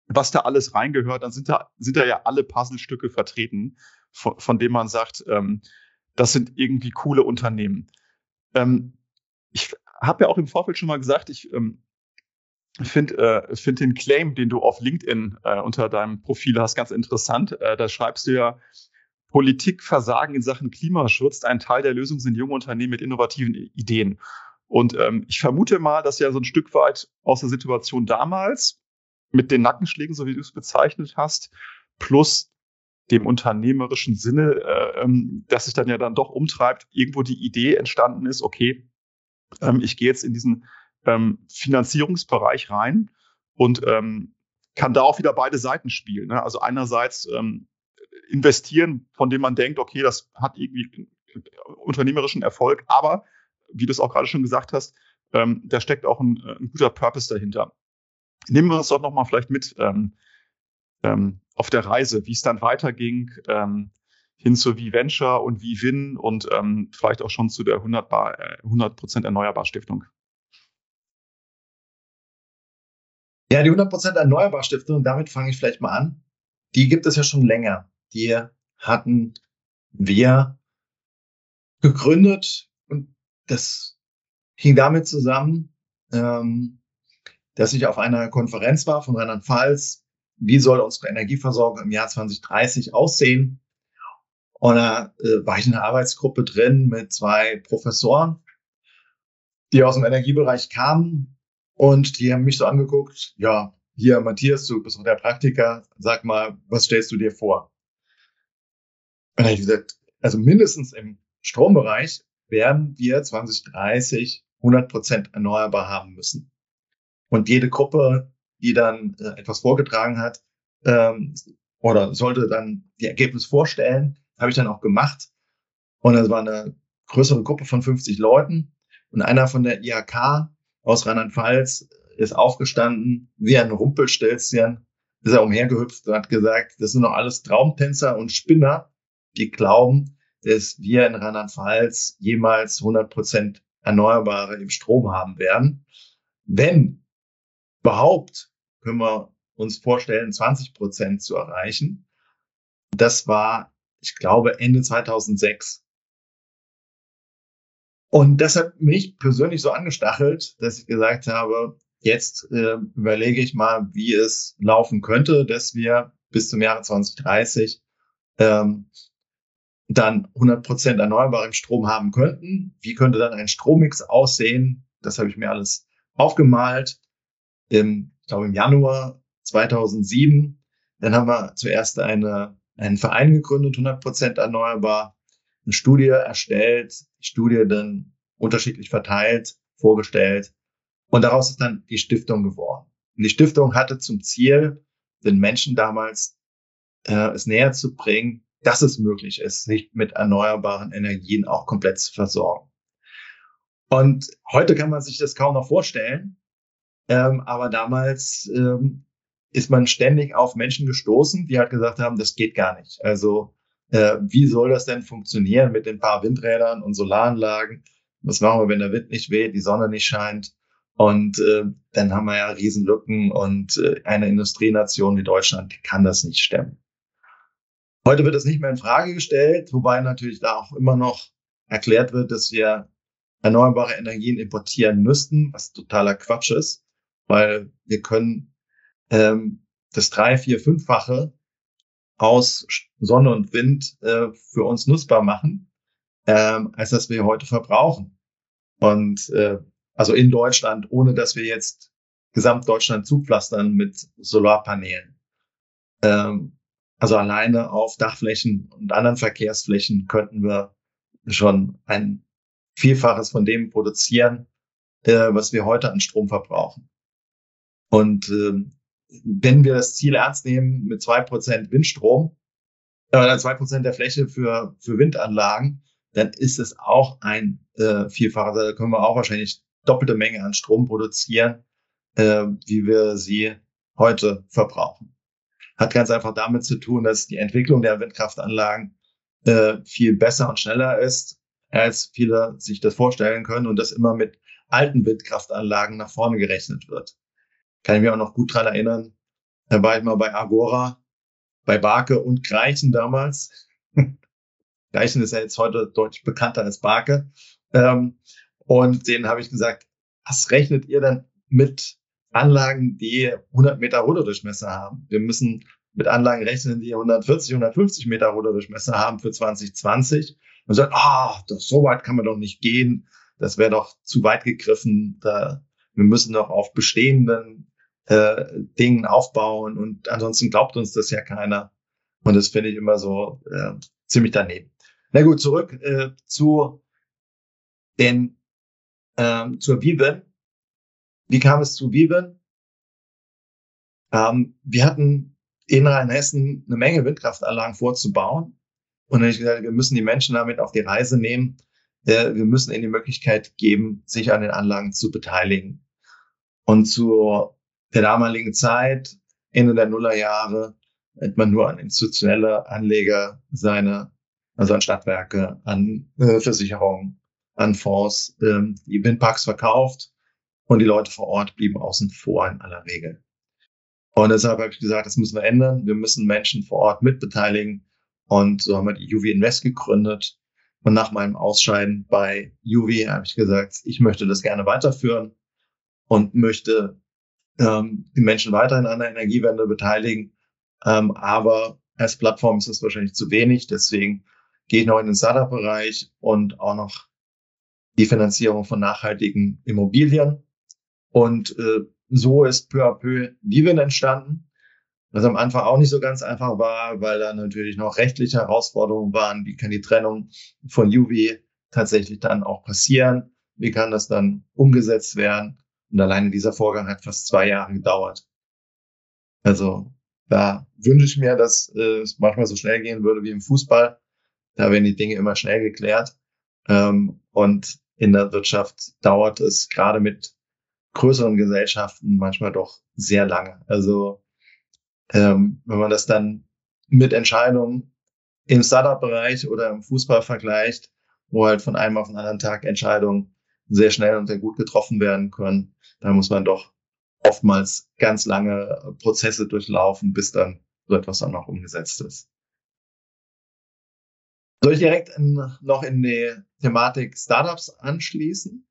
was da alles reingehört, dann sind da, sind da ja alle Puzzlestücke vertreten, von, von denen man sagt, ähm, das sind irgendwie coole Unternehmen. Ähm, ich habe ja auch im Vorfeld schon mal gesagt, ich ähm, finde äh, find den Claim, den du auf LinkedIn äh, unter deinem Profil hast, ganz interessant. Äh, da schreibst du ja, Politikversagen in Sachen Klimaschutz, ein Teil der Lösung sind junge Unternehmen mit innovativen Ideen. Und ähm, ich vermute mal, dass ja so ein Stück weit aus der Situation damals mit den Nackenschlägen, so wie du es bezeichnet hast, plus dem unternehmerischen Sinne, äh, ähm, dass sich dann ja dann doch umtreibt, irgendwo die Idee entstanden ist, okay, ähm, ich gehe jetzt in diesen ähm, Finanzierungsbereich rein und ähm, kann da auch wieder beide Seiten spielen. Ne? Also einerseits ähm, investieren, von dem man denkt, okay, das hat irgendwie unternehmerischen Erfolg, aber wie du es auch gerade schon gesagt hast, ähm, da steckt auch ein, ein guter Purpose dahinter. Nehmen wir uns doch nochmal vielleicht mit ähm, ähm, auf der Reise, wie es dann weiterging, ähm, hin zu V-Venture und V-Win und ähm, vielleicht auch schon zu der 100, Bar, äh, 100% Erneuerbar Stiftung. Ja, die 100% Erneuerbar Stiftung, damit fange ich vielleicht mal an. Die gibt es ja schon länger. Die hatten wir gegründet und das hing damit zusammen, ähm, dass ich auf einer Konferenz war von Rheinland-Pfalz. Wie soll unsere Energieversorgung im Jahr 2030 aussehen? Und da äh, war ich in einer Arbeitsgruppe drin mit zwei Professoren, die aus dem Energiebereich kamen und die haben mich so angeguckt, ja, hier Matthias, du bist auch der Praktiker, sag mal, was stellst du dir vor? Und ich gesagt, also mindestens im Strombereich werden wir 2030 100 Prozent erneuerbar haben müssen. Und jede Gruppe, die dann äh, etwas vorgetragen hat, ähm, oder sollte dann die Ergebnisse vorstellen, habe ich dann auch gemacht. Und das war eine größere Gruppe von 50 Leuten. Und einer von der IHK aus Rheinland-Pfalz ist aufgestanden, wie ein Rumpelstilzchen, ist er umhergehüpft und hat gesagt, das sind doch alles Traumtänzer und Spinner, die glauben, dass wir in Rheinland-Pfalz jemals 100 Prozent Erneuerbare im Strom haben werden. Wenn überhaupt, können wir uns vorstellen, 20 Prozent zu erreichen. Das war, ich glaube, Ende 2006. Und das hat mich persönlich so angestachelt, dass ich gesagt habe, jetzt äh, überlege ich mal, wie es laufen könnte, dass wir bis zum Jahre 2030 ähm, dann 100% erneuerbaren Strom haben könnten. Wie könnte dann ein Strommix aussehen? Das habe ich mir alles aufgemalt. Im, ich glaube im Januar 2007. Dann haben wir zuerst eine, einen Verein gegründet, 100% erneuerbar, eine Studie erstellt, die Studie dann unterschiedlich verteilt, vorgestellt. Und daraus ist dann die Stiftung geworden. Und die Stiftung hatte zum Ziel, den Menschen damals äh, es näher zu bringen, dass es möglich ist, sich mit erneuerbaren Energien auch komplett zu versorgen. Und heute kann man sich das kaum noch vorstellen, ähm, aber damals ähm, ist man ständig auf Menschen gestoßen, die halt gesagt haben, das geht gar nicht. Also äh, wie soll das denn funktionieren mit den paar Windrädern und Solaranlagen? Was machen wir, wenn der Wind nicht weht, die Sonne nicht scheint? Und äh, dann haben wir ja Riesenlücken und äh, eine Industrienation wie Deutschland kann das nicht stemmen. Heute wird es nicht mehr in Frage gestellt, wobei natürlich da auch immer noch erklärt wird, dass wir erneuerbare Energien importieren müssten, was totaler Quatsch ist, weil wir können ähm, das drei, vier, fünffache aus Sonne und Wind äh, für uns nutzbar machen, ähm, als dass wir heute verbrauchen. Und äh, also in Deutschland, ohne dass wir jetzt Gesamtdeutschland zupflastern mit Solarpanelen. Ähm, also alleine auf Dachflächen und anderen Verkehrsflächen könnten wir schon ein Vielfaches von dem produzieren, äh, was wir heute an Strom verbrauchen. Und äh, wenn wir das Ziel ernst nehmen mit zwei Prozent Windstrom, äh, zwei Prozent der Fläche für, für Windanlagen, dann ist es auch ein äh, Vielfaches. Da können wir auch wahrscheinlich doppelte Menge an Strom produzieren, äh, wie wir sie heute verbrauchen. Hat ganz einfach damit zu tun, dass die Entwicklung der Windkraftanlagen äh, viel besser und schneller ist, als viele sich das vorstellen können und dass immer mit alten Windkraftanlagen nach vorne gerechnet wird. Kann ich mich auch noch gut dran erinnern. Da war ich mal bei Agora, bei Barke und Greichen damals. <laughs> Greichen ist ja jetzt heute deutlich bekannter als Barke. Ähm, und denen habe ich gesagt, was rechnet ihr denn mit Anlagen, die 100 Meter Ruderdurchmesser haben? Wir müssen mit Anlagen rechnen, die 140, 150 Meter Ruderdurchmesser haben für 2020. Und sagt, ah, das, so weit kann man doch nicht gehen. Das wäre doch zu weit gegriffen. Da, wir müssen doch auf bestehenden äh, Dingen aufbauen und ansonsten glaubt uns das ja keiner. Und das finde ich immer so äh, ziemlich daneben. Na gut, zurück äh, zu den ähm, zur Viven. Wie kam es zu Viven? Ähm, wir hatten in Rheinhessen eine Menge Windkraftanlagen vorzubauen. Und dann habe ich gesagt, wir müssen die Menschen damit auf die Reise nehmen. Äh, wir müssen ihnen die Möglichkeit geben, sich an den Anlagen zu beteiligen. Und zu der damaligen Zeit, Ende der Nullerjahre, hat man nur an institutionelle Anleger seine, also an Stadtwerke, an äh, Versicherungen, an Fonds ähm, die Windparks verkauft und die Leute vor Ort blieben außen vor in aller Regel. Und deshalb habe ich gesagt, das müssen wir ändern. Wir müssen Menschen vor Ort mitbeteiligen. Und so haben wir die UV Invest gegründet. Und nach meinem Ausscheiden bei UV habe ich gesagt, ich möchte das gerne weiterführen und möchte ähm, die Menschen weiterhin an der Energiewende beteiligen. Ähm, aber als Plattform ist es wahrscheinlich zu wenig. Deswegen gehe ich noch in den Startup-Bereich und auch noch die Finanzierung von nachhaltigen Immobilien. Und äh, so ist peu à peu Viven entstanden, was am Anfang auch nicht so ganz einfach war, weil da natürlich noch rechtliche Herausforderungen waren. Wie kann die Trennung von UV tatsächlich dann auch passieren? Wie kann das dann umgesetzt werden? Und alleine dieser Vorgang hat fast zwei Jahre gedauert. Also da wünsche ich mir, dass äh, es manchmal so schnell gehen würde wie im Fußball. Da werden die Dinge immer schnell geklärt. Ähm, und in der Wirtschaft dauert es gerade mit größeren Gesellschaften manchmal doch sehr lange. Also ähm, wenn man das dann mit Entscheidungen im Startup-Bereich oder im Fußball vergleicht, wo halt von einem auf den anderen Tag Entscheidungen sehr schnell und sehr gut getroffen werden können, da muss man doch oftmals ganz lange Prozesse durchlaufen, bis dann so etwas dann noch umgesetzt ist. Soll ich direkt in, noch in die Thematik Startups anschließen?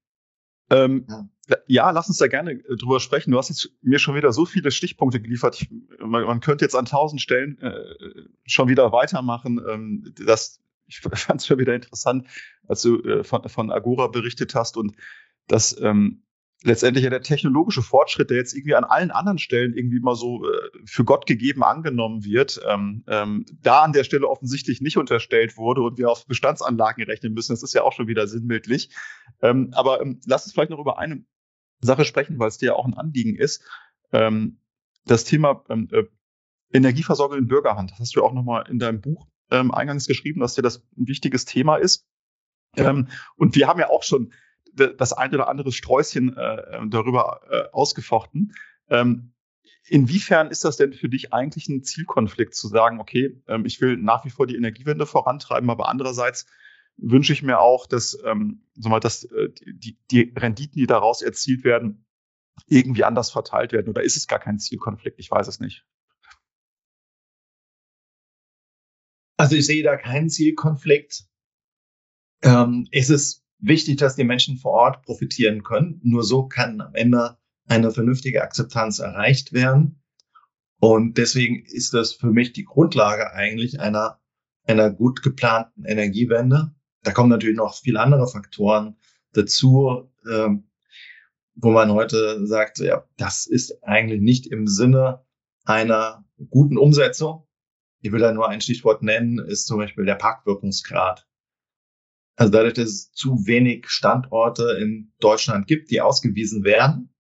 Ähm, ja. ja. lass uns da gerne drüber sprechen. Du hast jetzt mir schon wieder so viele Stichpunkte geliefert. Ich, man, man, könnte jetzt an tausend Stellen äh, schon wieder weitermachen. Ähm, das, ich <laughs> fand es schon wieder interessant, als du äh, von, von Agora berichtet hast und dass ähm, letztendlich ja der technologische Fortschritt, der jetzt irgendwie an allen anderen Stellen irgendwie mal so äh, für Gott gegeben angenommen wird, ähm, ähm, da an der Stelle offensichtlich nicht unterstellt wurde und wir auf Bestandsanlagen rechnen müssen. Das ist ja auch schon wieder sinnbildlich. Ähm, aber ähm, lass uns vielleicht noch über eine Sache sprechen, weil es dir ja auch ein Anliegen ist. Ähm, das Thema ähm, äh, Energieversorgung in Bürgerhand. Das hast du auch nochmal in deinem Buch ähm, eingangs geschrieben, dass dir das ein wichtiges Thema ist. Ähm, und wir haben ja auch schon das ein oder andere Sträußchen äh, darüber äh, ausgefochten. Ähm, inwiefern ist das denn für dich eigentlich ein Zielkonflikt zu sagen, okay, ähm, ich will nach wie vor die Energiewende vorantreiben, aber andererseits wünsche ich mir auch, dass, ähm, sag mal, dass äh, die, die Renditen, die daraus erzielt werden, irgendwie anders verteilt werden? Oder ist es gar kein Zielkonflikt? Ich weiß es nicht. Also ich sehe da keinen Zielkonflikt. Ähm, es ist wichtig, dass die Menschen vor Ort profitieren können. Nur so kann am Ende eine vernünftige Akzeptanz erreicht werden. Und deswegen ist das für mich die Grundlage eigentlich einer, einer gut geplanten Energiewende. Da kommen natürlich noch viele andere Faktoren dazu, ähm, wo man heute sagt, ja, das ist eigentlich nicht im Sinne einer guten Umsetzung. Ich will da nur ein Stichwort nennen, ist zum Beispiel der Parkwirkungsgrad. Also dadurch, dass es zu wenig Standorte in Deutschland gibt, die ausgewiesen werden,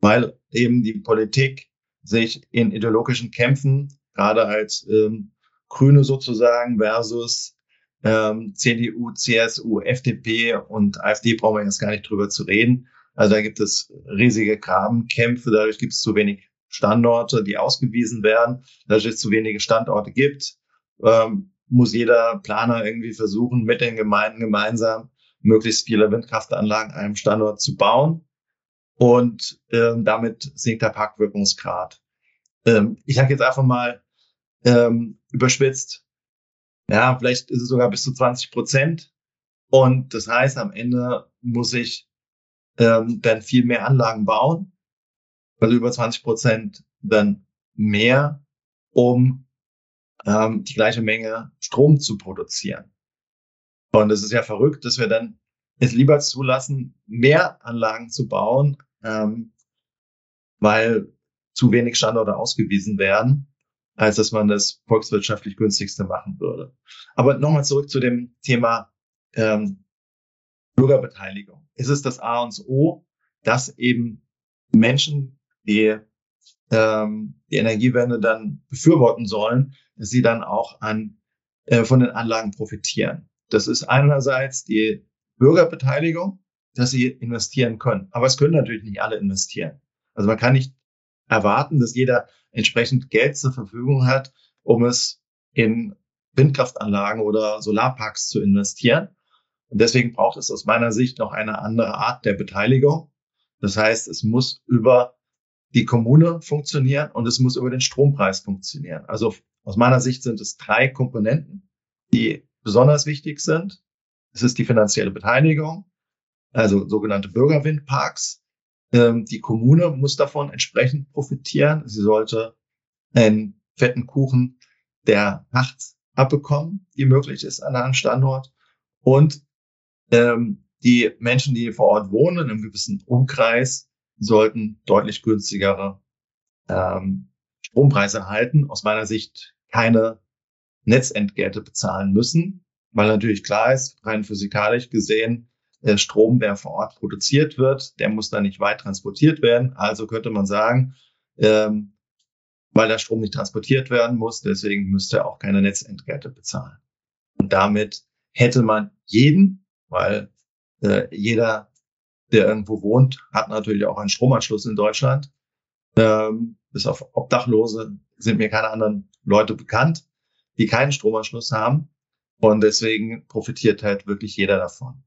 weil eben die Politik sich in ideologischen Kämpfen, gerade als ähm, Grüne sozusagen versus ähm, CDU, CSU, FDP und AfD brauchen wir jetzt gar nicht drüber zu reden. Also da gibt es riesige Grabenkämpfe, dadurch gibt es zu wenig Standorte, die ausgewiesen werden, dass es zu wenige Standorte gibt, ähm, muss jeder Planer irgendwie versuchen, mit den Gemeinden gemeinsam möglichst viele Windkraftanlagen an einem Standort zu bauen. Und ähm, damit sinkt der Parkwirkungsgrad. Ähm, ich sage jetzt einfach mal ähm, überspitzt, ja, vielleicht ist es sogar bis zu 20 Prozent. Und das heißt, am Ende muss ich ähm, dann viel mehr Anlagen bauen, also über 20 Prozent dann mehr, um ähm, die gleiche Menge Strom zu produzieren. Und es ist ja verrückt, dass wir dann es lieber zulassen, mehr Anlagen zu bauen, ähm, weil zu wenig Standorte ausgewiesen werden, als dass man das volkswirtschaftlich günstigste machen würde. Aber nochmal zurück zu dem Thema ähm, Bürgerbeteiligung. Es ist das A und O, dass eben Menschen, die ähm, die Energiewende dann befürworten sollen, dass sie dann auch an, äh, von den Anlagen profitieren. Das ist einerseits die Bürgerbeteiligung, dass sie investieren können. Aber es können natürlich nicht alle investieren. Also man kann nicht erwarten, dass jeder entsprechend Geld zur Verfügung hat, um es in Windkraftanlagen oder Solarparks zu investieren. Und deswegen braucht es aus meiner Sicht noch eine andere Art der Beteiligung. Das heißt, es muss über die Kommune funktionieren und es muss über den Strompreis funktionieren. Also aus meiner Sicht sind es drei Komponenten, die besonders wichtig sind. Es ist die finanzielle Beteiligung, also sogenannte Bürgerwindparks. Ähm, die Kommune muss davon entsprechend profitieren. Sie sollte einen fetten Kuchen der Pacht abbekommen, die möglich ist an einem Standort. Und ähm, die Menschen, die vor Ort wohnen, in einem gewissen Umkreis, sollten deutlich günstigere ähm, Strompreise erhalten. Aus meiner Sicht keine Netzentgelte bezahlen müssen, weil natürlich klar ist, rein physikalisch gesehen, der Strom, der vor Ort produziert wird, der muss dann nicht weit transportiert werden. Also könnte man sagen, ähm, weil der Strom nicht transportiert werden muss, deswegen müsste er auch keine Netzentgelte bezahlen. Und damit hätte man jeden, weil äh, jeder der irgendwo wohnt, hat natürlich auch einen Stromanschluss in Deutschland. Ähm, bis auf Obdachlose sind mir keine anderen Leute bekannt, die keinen Stromanschluss haben. Und deswegen profitiert halt wirklich jeder davon.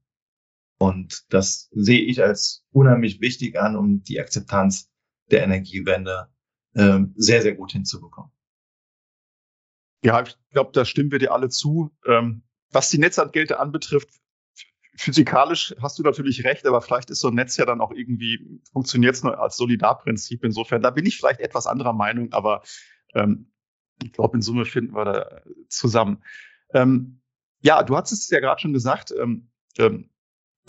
Und das sehe ich als unheimlich wichtig an, um die Akzeptanz der Energiewende ähm, sehr, sehr gut hinzubekommen. Ja, ich glaube, da stimmen wir dir alle zu. Ähm, was die Netzentgelte anbetrifft, physikalisch hast du natürlich recht, aber vielleicht ist so ein Netz ja dann auch irgendwie, funktioniert es nur als Solidarprinzip. Insofern, da bin ich vielleicht etwas anderer Meinung, aber ähm, ich glaube, in Summe finden wir da zusammen. Ähm, ja, du hast es ja gerade schon gesagt, ähm, ähm,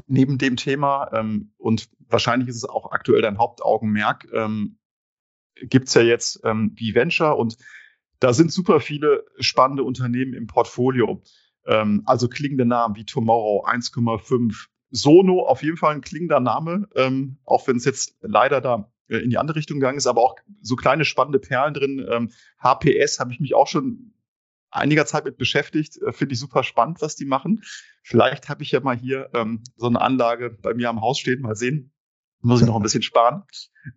neben dem Thema ähm, und wahrscheinlich ist es auch aktuell dein Hauptaugenmerk, ähm, gibt's ja jetzt ähm, V-Venture und da sind super viele spannende Unternehmen im Portfolio. Ähm, also klingende Namen wie Tomorrow 1,5, Sono auf jeden Fall ein klingender Name, ähm, auch wenn es jetzt leider da äh, in die andere Richtung gegangen ist, aber auch so kleine spannende Perlen drin. Ähm, HPS habe ich mich auch schon einiger Zeit mit beschäftigt. Äh, Finde ich super spannend, was die machen. Vielleicht habe ich ja mal hier ähm, so eine Anlage bei mir am Haus stehen. Mal sehen. Muss ich noch ein bisschen sparen.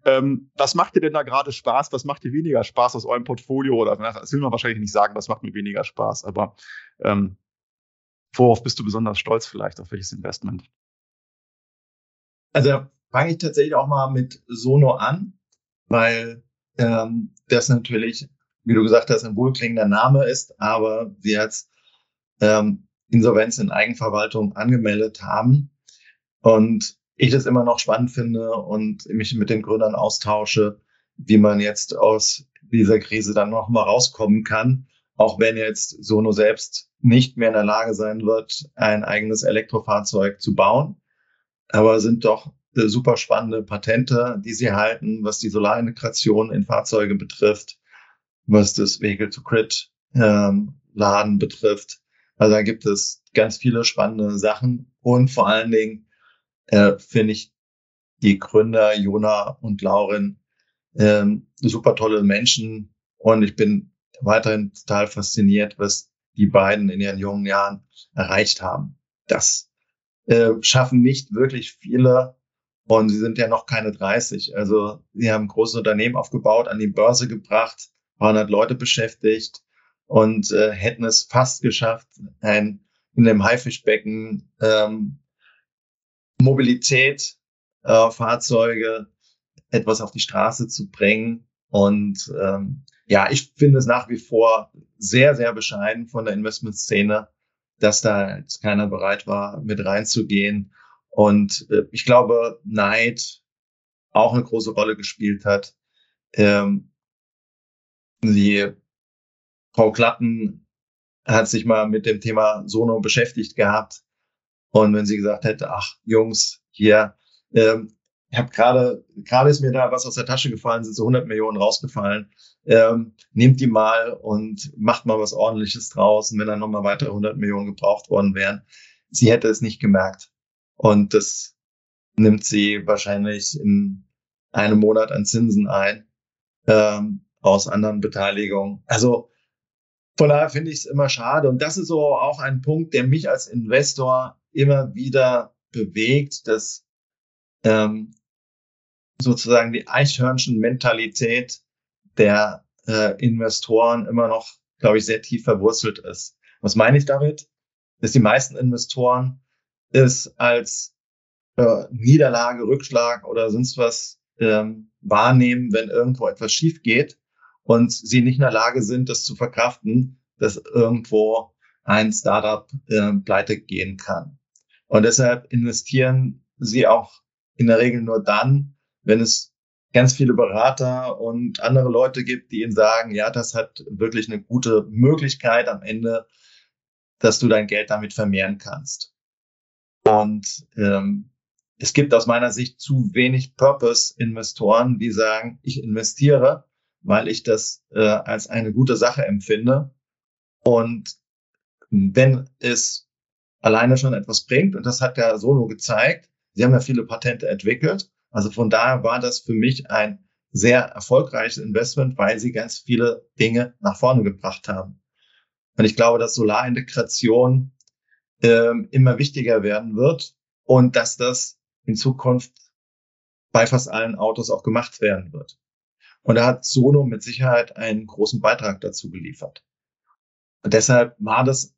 Ähm, was macht dir denn da gerade Spaß? Was macht dir weniger Spaß aus eurem Portfolio? Oder das will man wahrscheinlich nicht sagen, was macht mir weniger Spaß. Aber ähm, worauf bist du besonders stolz vielleicht? Auf welches Investment? Also fange ich tatsächlich auch mal mit Sono an, weil ähm, das natürlich, wie du gesagt hast, ein wohlklingender Name ist, aber wir jetzt ähm, Insolvenz in Eigenverwaltung angemeldet haben und ich das immer noch spannend finde und mich mit den Gründern austausche, wie man jetzt aus dieser Krise dann noch mal rauskommen kann, auch wenn jetzt Sono selbst nicht mehr in der Lage sein wird, ein eigenes Elektrofahrzeug zu bauen. Aber sind doch äh, super spannende Patente, die sie halten, was die Solarintegration in Fahrzeuge betrifft, was das Vehicle-to-Grid-Laden ähm, betrifft. Also da gibt es ganz viele spannende Sachen. Und vor allen Dingen äh, finde ich die Gründer Jona und Lauren ähm, super tolle Menschen. Und ich bin weiterhin total fasziniert, was die beiden in ihren jungen Jahren erreicht haben. Das äh, schaffen nicht wirklich viele und sie sind ja noch keine 30. Also sie haben große Unternehmen aufgebaut, an die Börse gebracht, 200 Leute beschäftigt und äh, hätten es fast geschafft, ein in dem Haifischbecken ähm, Mobilität, äh, Fahrzeuge etwas auf die Straße zu bringen. Und ähm, ja, ich finde es nach wie vor sehr, sehr bescheiden von der Investmentszene, dass da jetzt keiner bereit war, mit reinzugehen. Und äh, ich glaube, Neid auch eine große Rolle gespielt hat. Ähm, die Frau Klatten hat sich mal mit dem Thema Sono beschäftigt gehabt. Und wenn sie gesagt hätte, ach Jungs, hier, ähm, ich habe gerade, gerade ist mir da was aus der Tasche gefallen, sind so 100 Millionen rausgefallen. Ähm, nehmt die mal und macht mal was Ordentliches draus. Und wenn dann nochmal weitere 100 Millionen gebraucht worden wären, sie hätte es nicht gemerkt. Und das nimmt sie wahrscheinlich in einem Monat an Zinsen ein ähm, aus anderen Beteiligungen. Also von daher finde ich es immer schade. Und das ist so auch ein Punkt, der mich als Investor immer wieder bewegt, dass ähm, sozusagen die Eichhörnchen-Mentalität der äh, Investoren immer noch, glaube ich, sehr tief verwurzelt ist. Was meine ich damit? Dass die meisten Investoren es als äh, Niederlage, Rückschlag oder sonst was ähm, wahrnehmen, wenn irgendwo etwas schief geht und sie nicht in der Lage sind, das zu verkraften, dass irgendwo ein Startup äh, pleite gehen kann. Und deshalb investieren sie auch in der Regel nur dann, wenn es ganz viele Berater und andere Leute gibt, die ihnen sagen, ja, das hat wirklich eine gute Möglichkeit am Ende, dass du dein Geld damit vermehren kannst. Und ähm, es gibt aus meiner Sicht zu wenig Purpose-Investoren, die sagen, ich investiere, weil ich das äh, als eine gute Sache empfinde. Und wenn es alleine schon etwas bringt, und das hat der Solo gezeigt, sie haben ja viele Patente entwickelt, also von daher war das für mich ein sehr erfolgreiches Investment, weil sie ganz viele Dinge nach vorne gebracht haben. Und ich glaube, dass Solarintegration ähm, immer wichtiger werden wird und dass das in Zukunft bei fast allen Autos auch gemacht werden wird. Und da hat Sono mit Sicherheit einen großen Beitrag dazu geliefert. Und deshalb war das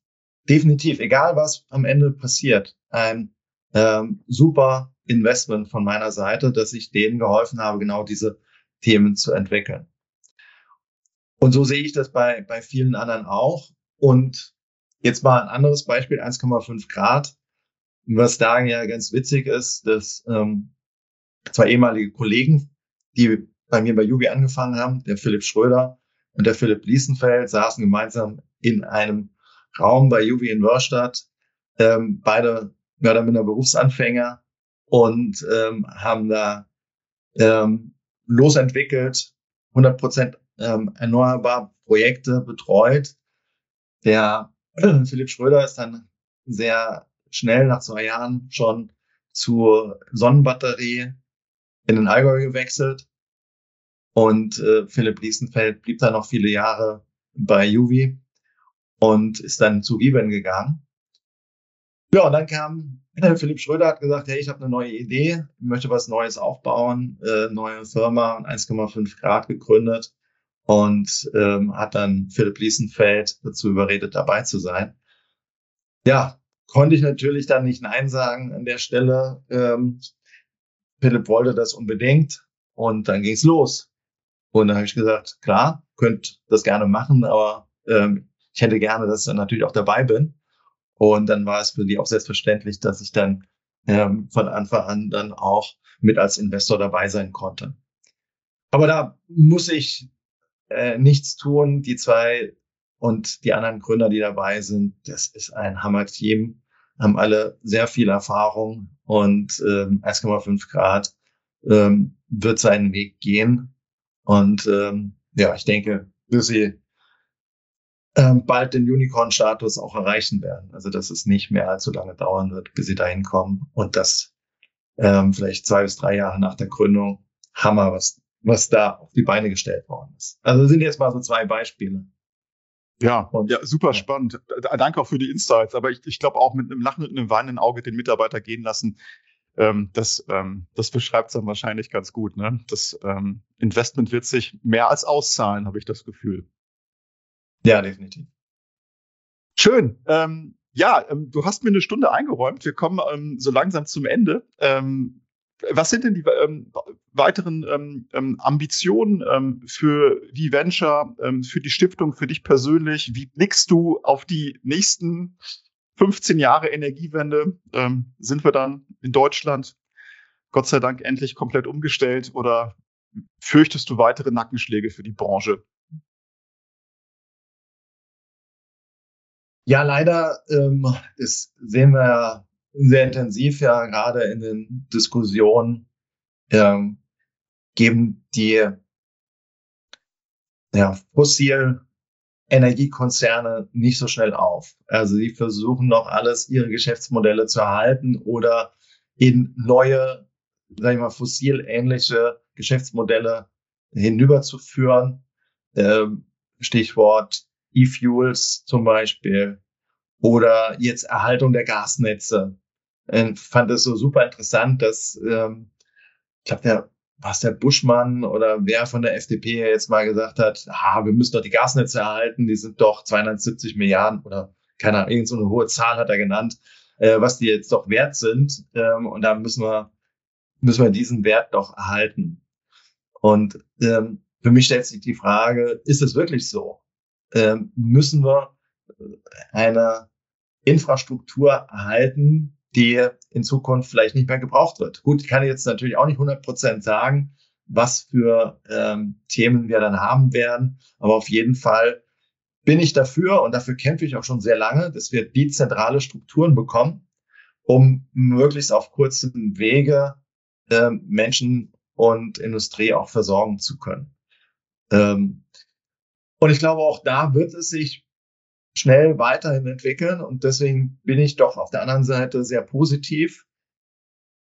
definitiv, egal was am Ende passiert, ein ähm, super Investment von meiner Seite, dass ich denen geholfen habe, genau diese Themen zu entwickeln. Und so sehe ich das bei, bei vielen anderen auch. Und jetzt mal ein anderes Beispiel, 1,5 Grad. Was da ja ganz witzig ist, dass ähm, zwei ehemalige Kollegen, die bei mir bei Jubi angefangen haben, der Philipp Schröder und der Philipp Liesenfeld, saßen gemeinsam in einem Raum bei Juvi in Wörstadt. Ähm, beide mehr oder minder Berufsanfänger und ähm, haben da ähm, losentwickelt, 100 Prozent ähm, erneuerbar Projekte betreut. Der äh, <clears throat> Philipp Schröder ist dann sehr schnell nach zwei Jahren schon zur Sonnenbatterie in den Allgäu gewechselt. Und äh, Philipp Liesenfeld blieb dann noch viele Jahre bei Juvi und ist dann zu Viven gegangen. Ja, und dann kam <laughs> Philipp Schröder, hat gesagt, hey, ich habe eine neue Idee, möchte was Neues aufbauen, äh, neue Firma, 1,5 Grad gegründet und ähm, hat dann Philipp Liesenfeld dazu überredet, dabei zu sein. Ja, konnte ich natürlich dann nicht Nein sagen an der Stelle. Ähm, Philipp wollte das unbedingt und dann ging's los. Und dann habe ich gesagt, klar, könnt das gerne machen, aber ähm, ich hätte gerne, dass ich dann natürlich auch dabei bin. Und dann war es für die auch selbstverständlich, dass ich dann ähm, von Anfang an dann auch mit als Investor dabei sein konnte. Aber da muss ich äh, nichts tun. Die zwei und die anderen Gründer, die dabei sind, das ist ein Hammer-Team, haben alle sehr viel Erfahrung und ähm, 1,5 Grad ähm, wird seinen Weg gehen. Und ähm, ja, ich denke, sie ähm, bald den Unicorn-Status auch erreichen werden. Also dass es nicht mehr allzu lange dauern wird, bis sie dahin kommen und das ähm, vielleicht zwei bis drei Jahre nach der Gründung Hammer, was was da auf die Beine gestellt worden ist. Also sind jetzt mal so zwei Beispiele. Ja, ja, super spannend. Danke auch für die Insights. Aber ich, ich glaube auch mit einem Lachen und einem weinenden Auge den Mitarbeiter gehen lassen, ähm, das, ähm, das beschreibt es dann wahrscheinlich ganz gut. Ne? Das ähm, Investment wird sich mehr als auszahlen, habe ich das Gefühl. Ja, definitiv. Schön. Ähm, ja, ähm, du hast mir eine Stunde eingeräumt. Wir kommen ähm, so langsam zum Ende. Ähm, was sind denn die ähm, weiteren ähm, Ambitionen für die Venture, für die Stiftung, für dich persönlich? Wie blickst du auf die nächsten 15 Jahre Energiewende? Sind wir dann in Deutschland Gott sei Dank endlich komplett umgestellt oder fürchtest du weitere Nackenschläge für die Branche? Ja, leider ähm, das sehen wir ja sehr intensiv ja gerade in den Diskussionen ähm, geben die ja, fossilen Energiekonzerne nicht so schnell auf. Also sie versuchen noch alles, ihre Geschäftsmodelle zu erhalten oder in neue, sag ich mal, fossilähnliche Geschäftsmodelle hinüberzuführen. Ähm, Stichwort E-Fuels zum Beispiel oder jetzt Erhaltung der Gasnetze. Ich fand es so super interessant, dass ähm, ich glaube, der was der Buschmann oder wer von der FDP jetzt mal gesagt hat, ah, wir müssen doch die Gasnetze erhalten, die sind doch 270 Milliarden oder keine Ahnung, irgendeine hohe Zahl hat er genannt, äh, was die jetzt doch wert sind. Ähm, und da müssen wir, müssen wir diesen Wert doch erhalten. Und ähm, für mich stellt sich die Frage, ist es wirklich so? Ähm, müssen wir eine Infrastruktur erhalten, die in Zukunft vielleicht nicht mehr gebraucht wird. Gut, ich kann jetzt natürlich auch nicht 100 Prozent sagen, was für ähm, Themen wir dann haben werden, aber auf jeden Fall bin ich dafür und dafür kämpfe ich auch schon sehr lange, dass wir dezentrale Strukturen bekommen, um möglichst auf kurzem Wege äh, Menschen und Industrie auch versorgen zu können. Ähm, und ich glaube, auch da wird es sich schnell weiterhin entwickeln. Und deswegen bin ich doch auf der anderen Seite sehr positiv.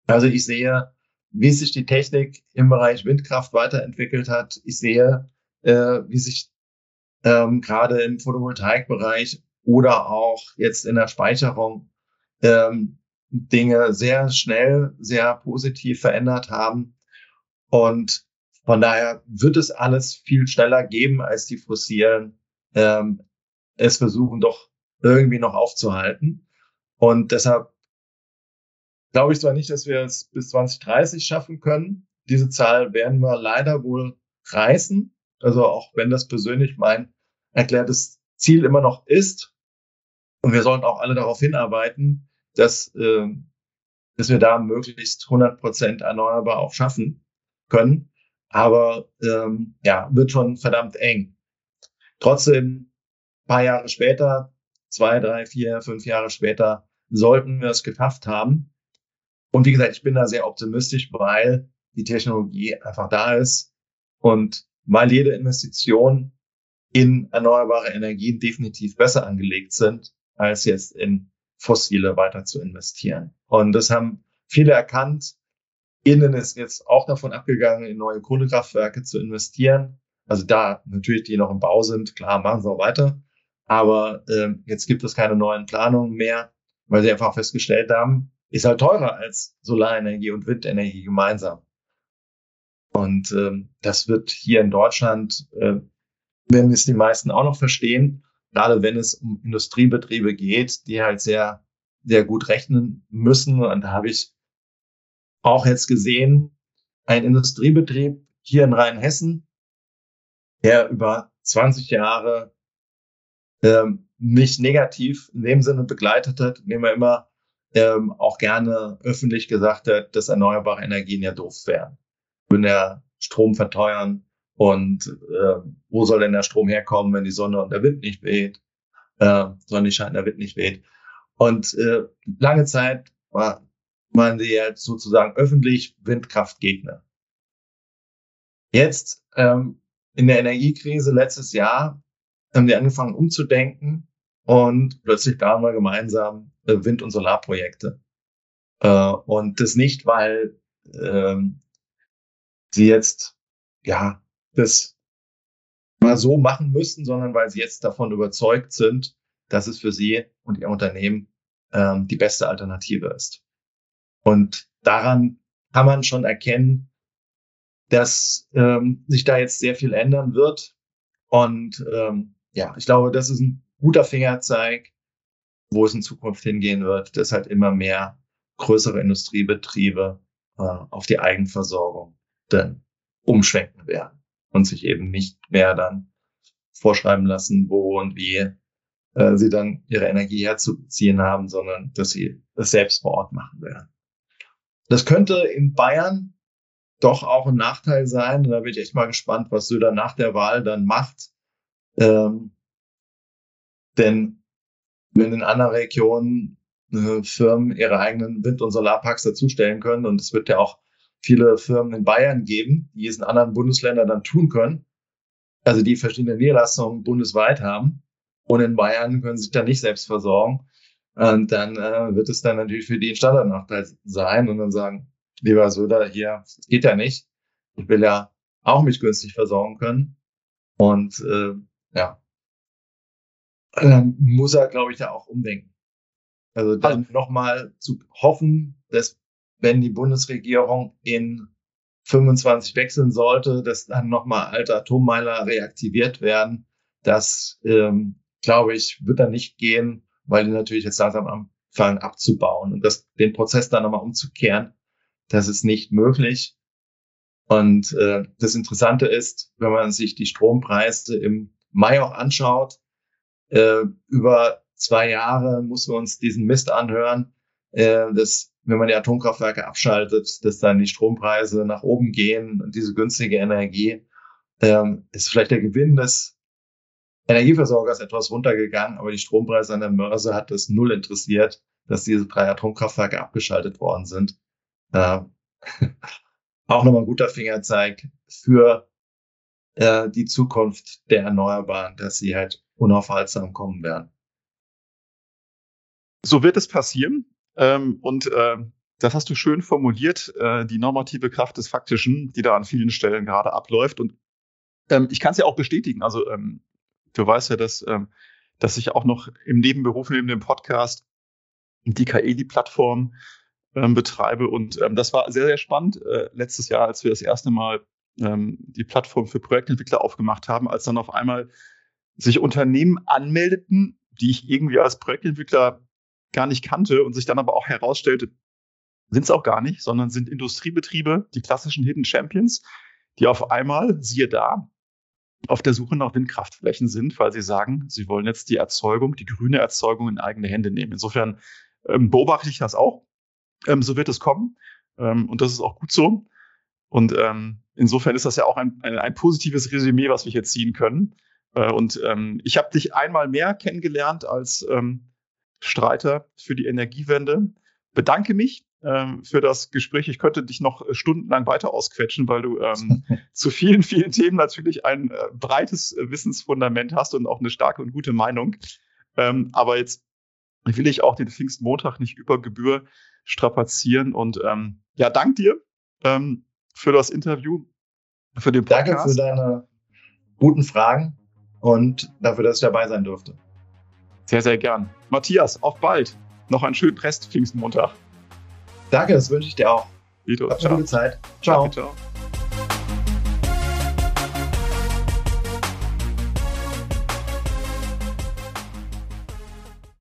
Also ich sehe, wie sich die Technik im Bereich Windkraft weiterentwickelt hat. Ich sehe, äh, wie sich ähm, gerade im Photovoltaikbereich oder auch jetzt in der Speicherung ähm, Dinge sehr schnell, sehr positiv verändert haben. Und von daher wird es alles viel schneller geben als die fossilen ähm, es versuchen doch irgendwie noch aufzuhalten. Und deshalb glaube ich zwar nicht, dass wir es bis 2030 schaffen können. Diese Zahl werden wir leider wohl reißen. Also auch wenn das persönlich mein erklärtes Ziel immer noch ist. Und wir sollten auch alle darauf hinarbeiten, dass, äh, dass wir da möglichst 100 Prozent erneuerbar auch schaffen können. Aber ähm, ja, wird schon verdammt eng. Trotzdem paar Jahre später, zwei, drei, vier, fünf Jahre später, sollten wir es geschafft haben. Und wie gesagt, ich bin da sehr optimistisch, weil die Technologie einfach da ist und weil jede Investition in erneuerbare Energien definitiv besser angelegt sind, als jetzt in fossile weiter zu investieren. Und das haben viele erkannt. Innen ist jetzt auch davon abgegangen, in neue Kohlekraftwerke zu investieren. Also da natürlich, die noch im Bau sind, klar, machen sie auch weiter. Aber äh, jetzt gibt es keine neuen Planungen mehr, weil sie einfach festgestellt haben, ist halt teurer als Solarenergie und Windenergie gemeinsam. Und ähm, das wird hier in Deutschland, äh, werden es die meisten auch noch verstehen, gerade wenn es um Industriebetriebe geht, die halt sehr, sehr gut rechnen müssen. Und da habe ich auch jetzt gesehen, ein Industriebetrieb hier in Rheinhessen, der über 20 Jahre ähm, mich negativ in dem Sinne begleitet hat, indem er immer ähm, auch gerne öffentlich gesagt hat, dass erneuerbare Energien ja doof wären. Wenn der Strom verteuern und äh, wo soll denn der Strom herkommen, wenn die Sonne und der Wind nicht weht, äh, Sonne scheint, der Wind nicht weht. Und äh, lange Zeit war, waren sie jetzt sozusagen öffentlich Windkraftgegner. Jetzt ähm, in der Energiekrise letztes Jahr haben die angefangen umzudenken und plötzlich planen wir gemeinsam äh, Wind- und Solarprojekte. Äh, und das nicht, weil ähm, sie jetzt ja das mal so machen müssen, sondern weil sie jetzt davon überzeugt sind, dass es für sie und ihr Unternehmen ähm, die beste Alternative ist. Und daran kann man schon erkennen, dass ähm, sich da jetzt sehr viel ändern wird. Und ähm, ja, ich glaube, das ist ein guter Fingerzeig, wo es in Zukunft hingehen wird, dass halt immer mehr größere Industriebetriebe äh, auf die Eigenversorgung dann umschwenken werden und sich eben nicht mehr dann vorschreiben lassen, wo und wie äh, sie dann ihre Energie herzuziehen haben, sondern dass sie es selbst vor Ort machen werden. Das könnte in Bayern doch auch ein Nachteil sein. Da bin ich echt mal gespannt, was Söder nach der Wahl dann macht. Ähm, denn wenn in anderen Regionen äh, Firmen ihre eigenen Wind- und Solarparks dazustellen können, und es wird ja auch viele Firmen in Bayern geben, die es in anderen Bundesländern dann tun können, also die verschiedene Niederlassungen bundesweit haben und in Bayern können sie sich dann nicht selbst versorgen. Und dann äh, wird es dann natürlich für die ein Standardnachteil sein und dann sagen, lieber Söder, hier, das geht ja nicht. Ich will ja auch mich günstig versorgen können. Und äh, ja, dann muss er, glaube ich, da auch umdenken. Also dann also, nochmal zu hoffen, dass wenn die Bundesregierung in 25 wechseln sollte, dass dann nochmal alte Atommeiler reaktiviert werden. Das, ähm, glaube ich, wird dann nicht gehen, weil die natürlich jetzt langsam anfangen abzubauen. Und das, den Prozess dann nochmal umzukehren, das ist nicht möglich. Und äh, das Interessante ist, wenn man sich die Strompreise im Mai auch anschaut, äh, über zwei Jahre muss man uns diesen Mist anhören, äh, dass wenn man die Atomkraftwerke abschaltet, dass dann die Strompreise nach oben gehen und diese günstige Energie ähm, ist vielleicht der Gewinn des Energieversorgers etwas runtergegangen, aber die Strompreise an der Börse hat es null interessiert, dass diese drei Atomkraftwerke abgeschaltet worden sind. Äh, <laughs> auch nochmal ein guter Fingerzeig für äh, die Zukunft der Erneuerbaren, dass sie halt unaufhaltsam kommen werden. So wird es passieren. Ähm, und äh, das hast du schön formuliert, äh, die normative Kraft des Faktischen, die da an vielen Stellen gerade abläuft. Und ähm, ich kann es ja auch bestätigen. Also ähm, du weißt ja, dass, ähm, dass ich auch noch im Nebenberuf neben dem Podcast die Kaeli-Plattform ähm, betreibe. Und ähm, das war sehr, sehr spannend äh, letztes Jahr, als wir das erste Mal ähm, die Plattform für Projektentwickler aufgemacht haben, als dann auf einmal sich Unternehmen anmeldeten, die ich irgendwie als Projektentwickler gar nicht kannte und sich dann aber auch herausstellte, sind es auch gar nicht, sondern sind Industriebetriebe, die klassischen Hidden Champions, die auf einmal, siehe da, auf der Suche nach Windkraftflächen sind, weil sie sagen, sie wollen jetzt die Erzeugung, die grüne Erzeugung in eigene Hände nehmen. Insofern ähm, beobachte ich das auch. Ähm, so wird es kommen. Ähm, und das ist auch gut so. Und ähm, insofern ist das ja auch ein, ein, ein positives Resümee, was wir hier ziehen können. Äh, und ähm, ich habe dich einmal mehr kennengelernt als ähm, Streiter für die Energiewende. Bedanke mich ähm, für das Gespräch. Ich könnte dich noch stundenlang weiter ausquetschen, weil du ähm, <laughs> zu vielen, vielen Themen natürlich ein äh, breites Wissensfundament hast und auch eine starke und gute Meinung. Ähm, aber jetzt will ich auch den Pfingstmontag nicht über Gebühr strapazieren. Und ähm, ja, dank dir ähm, für das Interview, für den Podcast. Danke für deine guten Fragen und dafür, dass ich dabei sein durfte. Sehr, sehr gern. Matthias, auf bald. Noch einen schönen Rest Pfingstmontag. Danke, das wünsche ich dir auch. Vito, Habt eine gute Zeit. Ciao. Danke, ciao.